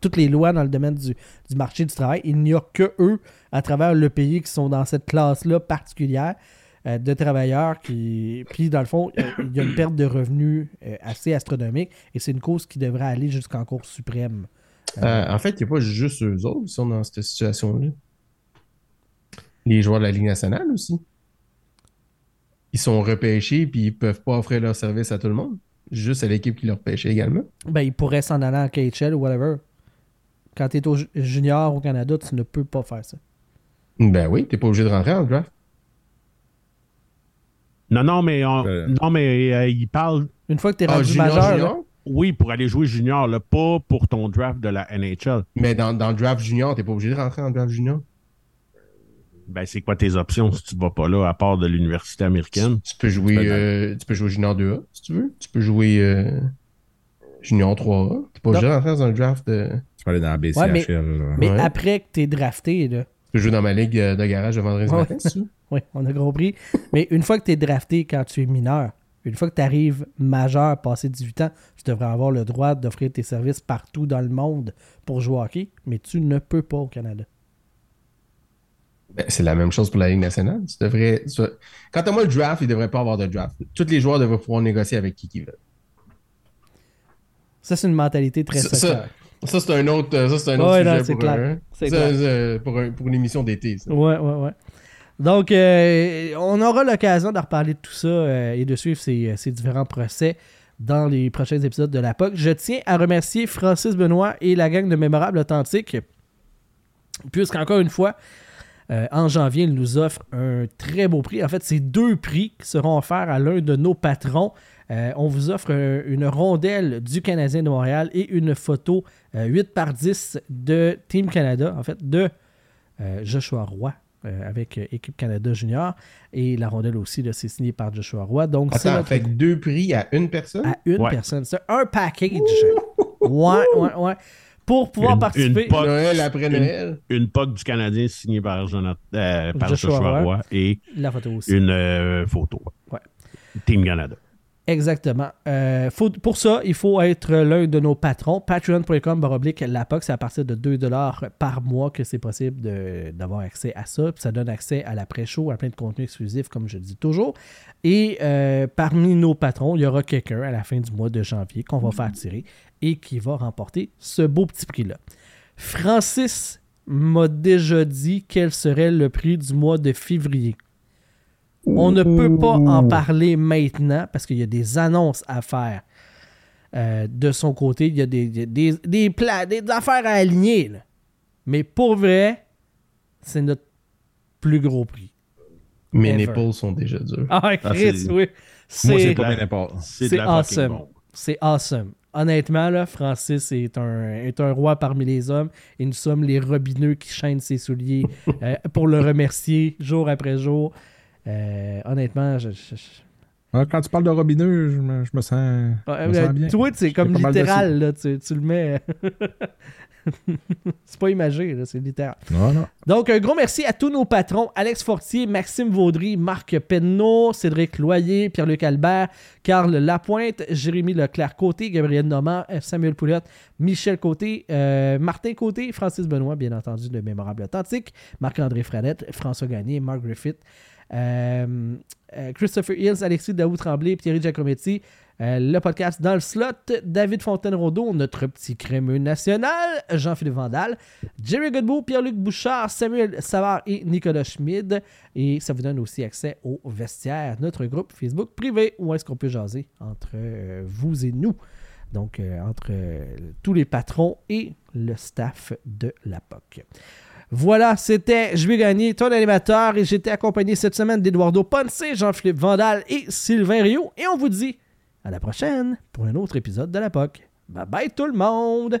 toutes les lois dans le domaine du, marché du travail. Il n'y a que eux, à travers le pays, qui sont dans cette classe-là particulière euh, de travailleurs. qui Puis, dans le fond, il y a une perte de revenus euh, assez astronomique et c'est une cause qui devrait aller jusqu'en Cour suprême. Euh, en fait, il n'y a pas juste eux autres qui sont dans cette situation-là. Les joueurs de la Ligue nationale aussi. Ils sont repêchés puis ils peuvent pas offrir leur service à tout le monde. Juste à l'équipe qui leur pêchait également. Ben, il pourrait s'en aller en KHL ou whatever. Quand tu es au ju- junior au Canada, tu ne peux pas faire ça. Ben oui, t'es pas obligé de rentrer en draft. Non, non, mais, on- Euh. non, mais euh, il parle, Une fois que tu es Ah, rendu junior, majeur, là, junior? oui, pour aller jouer junior, là, pas pour ton draft de la NHL. Mais dans, dans le draft junior, t'es pas obligé de rentrer en draft junior. Ben, c'est quoi tes options si tu vas pas là, à part de l'université américaine? Tu peux jouer, Tu peux euh, tu peux jouer junior 2A si tu veux. Tu peux jouer euh, junior 3A. T'es pas obligé de rentrer dans un draft. de- Tu peux aller dans la BCHL. Ouais, mais- là. mais Ouais. après que tu es drafté, là, Tu peux jouer dans ma ligue euh, de garage de vendredi Ouais. matin si tu oui, on a compris. mais une fois que tu es drafté quand tu es mineur, une fois que tu arrives majeur, passé 18 ans, tu devrais avoir le droit d'offrir tes services partout dans le monde pour jouer au hockey, mais tu ne peux pas au Canada. Ben, c'est la même chose pour la Ligue nationale. Tu devrais. tu- Quant à moi, le draft, il devrait pas avoir de draft. Tous les joueurs devraient pouvoir négocier avec qui qu'ils veulent. Ça, c'est une mentalité très Ça-. Ça, c'est un autre, ça, c'est un autre Ouais, sujet non, pour, un- ça, pour, un- pour une émission d'été. Ouais, ouais, ouais. Donc, euh, on aura l'occasion de reparler de tout ça euh, et de suivre ces, ces différents procès dans les prochains épisodes de la POC. Je tiens à remercier Francis Benoît et la gang de Mémorable Authentique, puisqu'encore une fois, euh, en janvier, il nous offre un très beau prix. En fait, c'est deux prix qui seront offerts à l'un de nos patrons. Euh, on vous offre un- une rondelle du Canadien de Montréal et une photo euh, 8 par 10 de Team Canada, en fait, de euh, Joshua Roy euh, avec euh, Équipe Canada Junior. Et la rondelle aussi, c'est signé par Joshua Roy. Donc, notre fait deux prix à une personne? à une Ouais. personne. C'est un package. ouais, ouais, ouais. Pour pouvoir Une- participer. une po- Noël après une- Noël? Une POC du Canadien signée par, Jonathan, euh, par Joshua Joshua, Roy. Et La photo aussi. une euh, photo. Ouais. Team Canada. Exactement. Euh, faut- pour ça, il faut être l'un de nos patrons. Patreon.com baroblique la POC, c'est à partir de 2$ par mois que c'est possible d'avoir accès à ça. Puis ça donne accès à l'après-show, à plein de contenus exclusifs, comme je le dis toujours. Et euh, parmi nos patrons, il y aura quelqu'un à la fin du mois de janvier qu'on va faire tirer et qui va remporter ce beau petit prix-là. Francis m'a déjà dit quel serait le prix du mois de février. On ne peut pas en parler maintenant parce qu'il y a des annonces à faire euh, de son côté. Il y a des, des, des, des plats, des affaires à aligner. là. Mais pour vrai, c'est notre plus gros prix. Mes Ever. nipples sont déjà durs. Ah, Ah, Chris, oui. Moi, c'est pas bien n'importe. C'est awesome. c'est awesome. Honnêtement, là, Francis est un, est un roi parmi les hommes et nous sommes les robineux qui chaînent ses souliers euh, pour le remercier jour après jour. Euh, honnêtement, je, je- je- Ah, Quand tu parles de robineux, je me, je me sens, Ouais, me euh, sens bien. Tu vois, c'est comme littéral, là, tu, tu le mets. c'est pas imagé, c'est littéral. Non, non. Donc, un gros merci à tous nos patrons Alex Fortier, Maxime Vaudry, Marc Penneau, Cédric Loyer, Pierre-Luc Albert, Carl Lapointe, Jérémy Leclerc-Côté, Gabriel Normand, euh, Samuel Poulotte, Michel Côté, euh, Martin Côté, Francis Benoît, bien entendu, de Mémorable Authentique, Marc-André Fradette, François Gagné, Mark Griffith, euh, Christopher Hills, Alexis Daoud Tremblay, Thierry Giacometti, euh, le podcast dans le slot, David Fontaine-Rondeau, notre petit crémeux national, Jean-Philippe Vandal, Jerry Godbout, Pierre-Luc Bouchard, Samuel Savard et Nicolas Schmid. Et ça vous donne aussi accès au vestiaire, notre groupe Facebook privé, où est-ce qu'on peut jaser entre euh, vous et nous. Donc, euh, entre tous les patrons et le staff de la POC. Voilà, c'était Je vais ton animateur et j'étais accompagné cette semaine d'Eduardo Ponce, Jean-Philippe Vandal et Sylvain Rio. Et on vous dit à la prochaine pour un autre épisode de la POC. Bye bye tout le monde!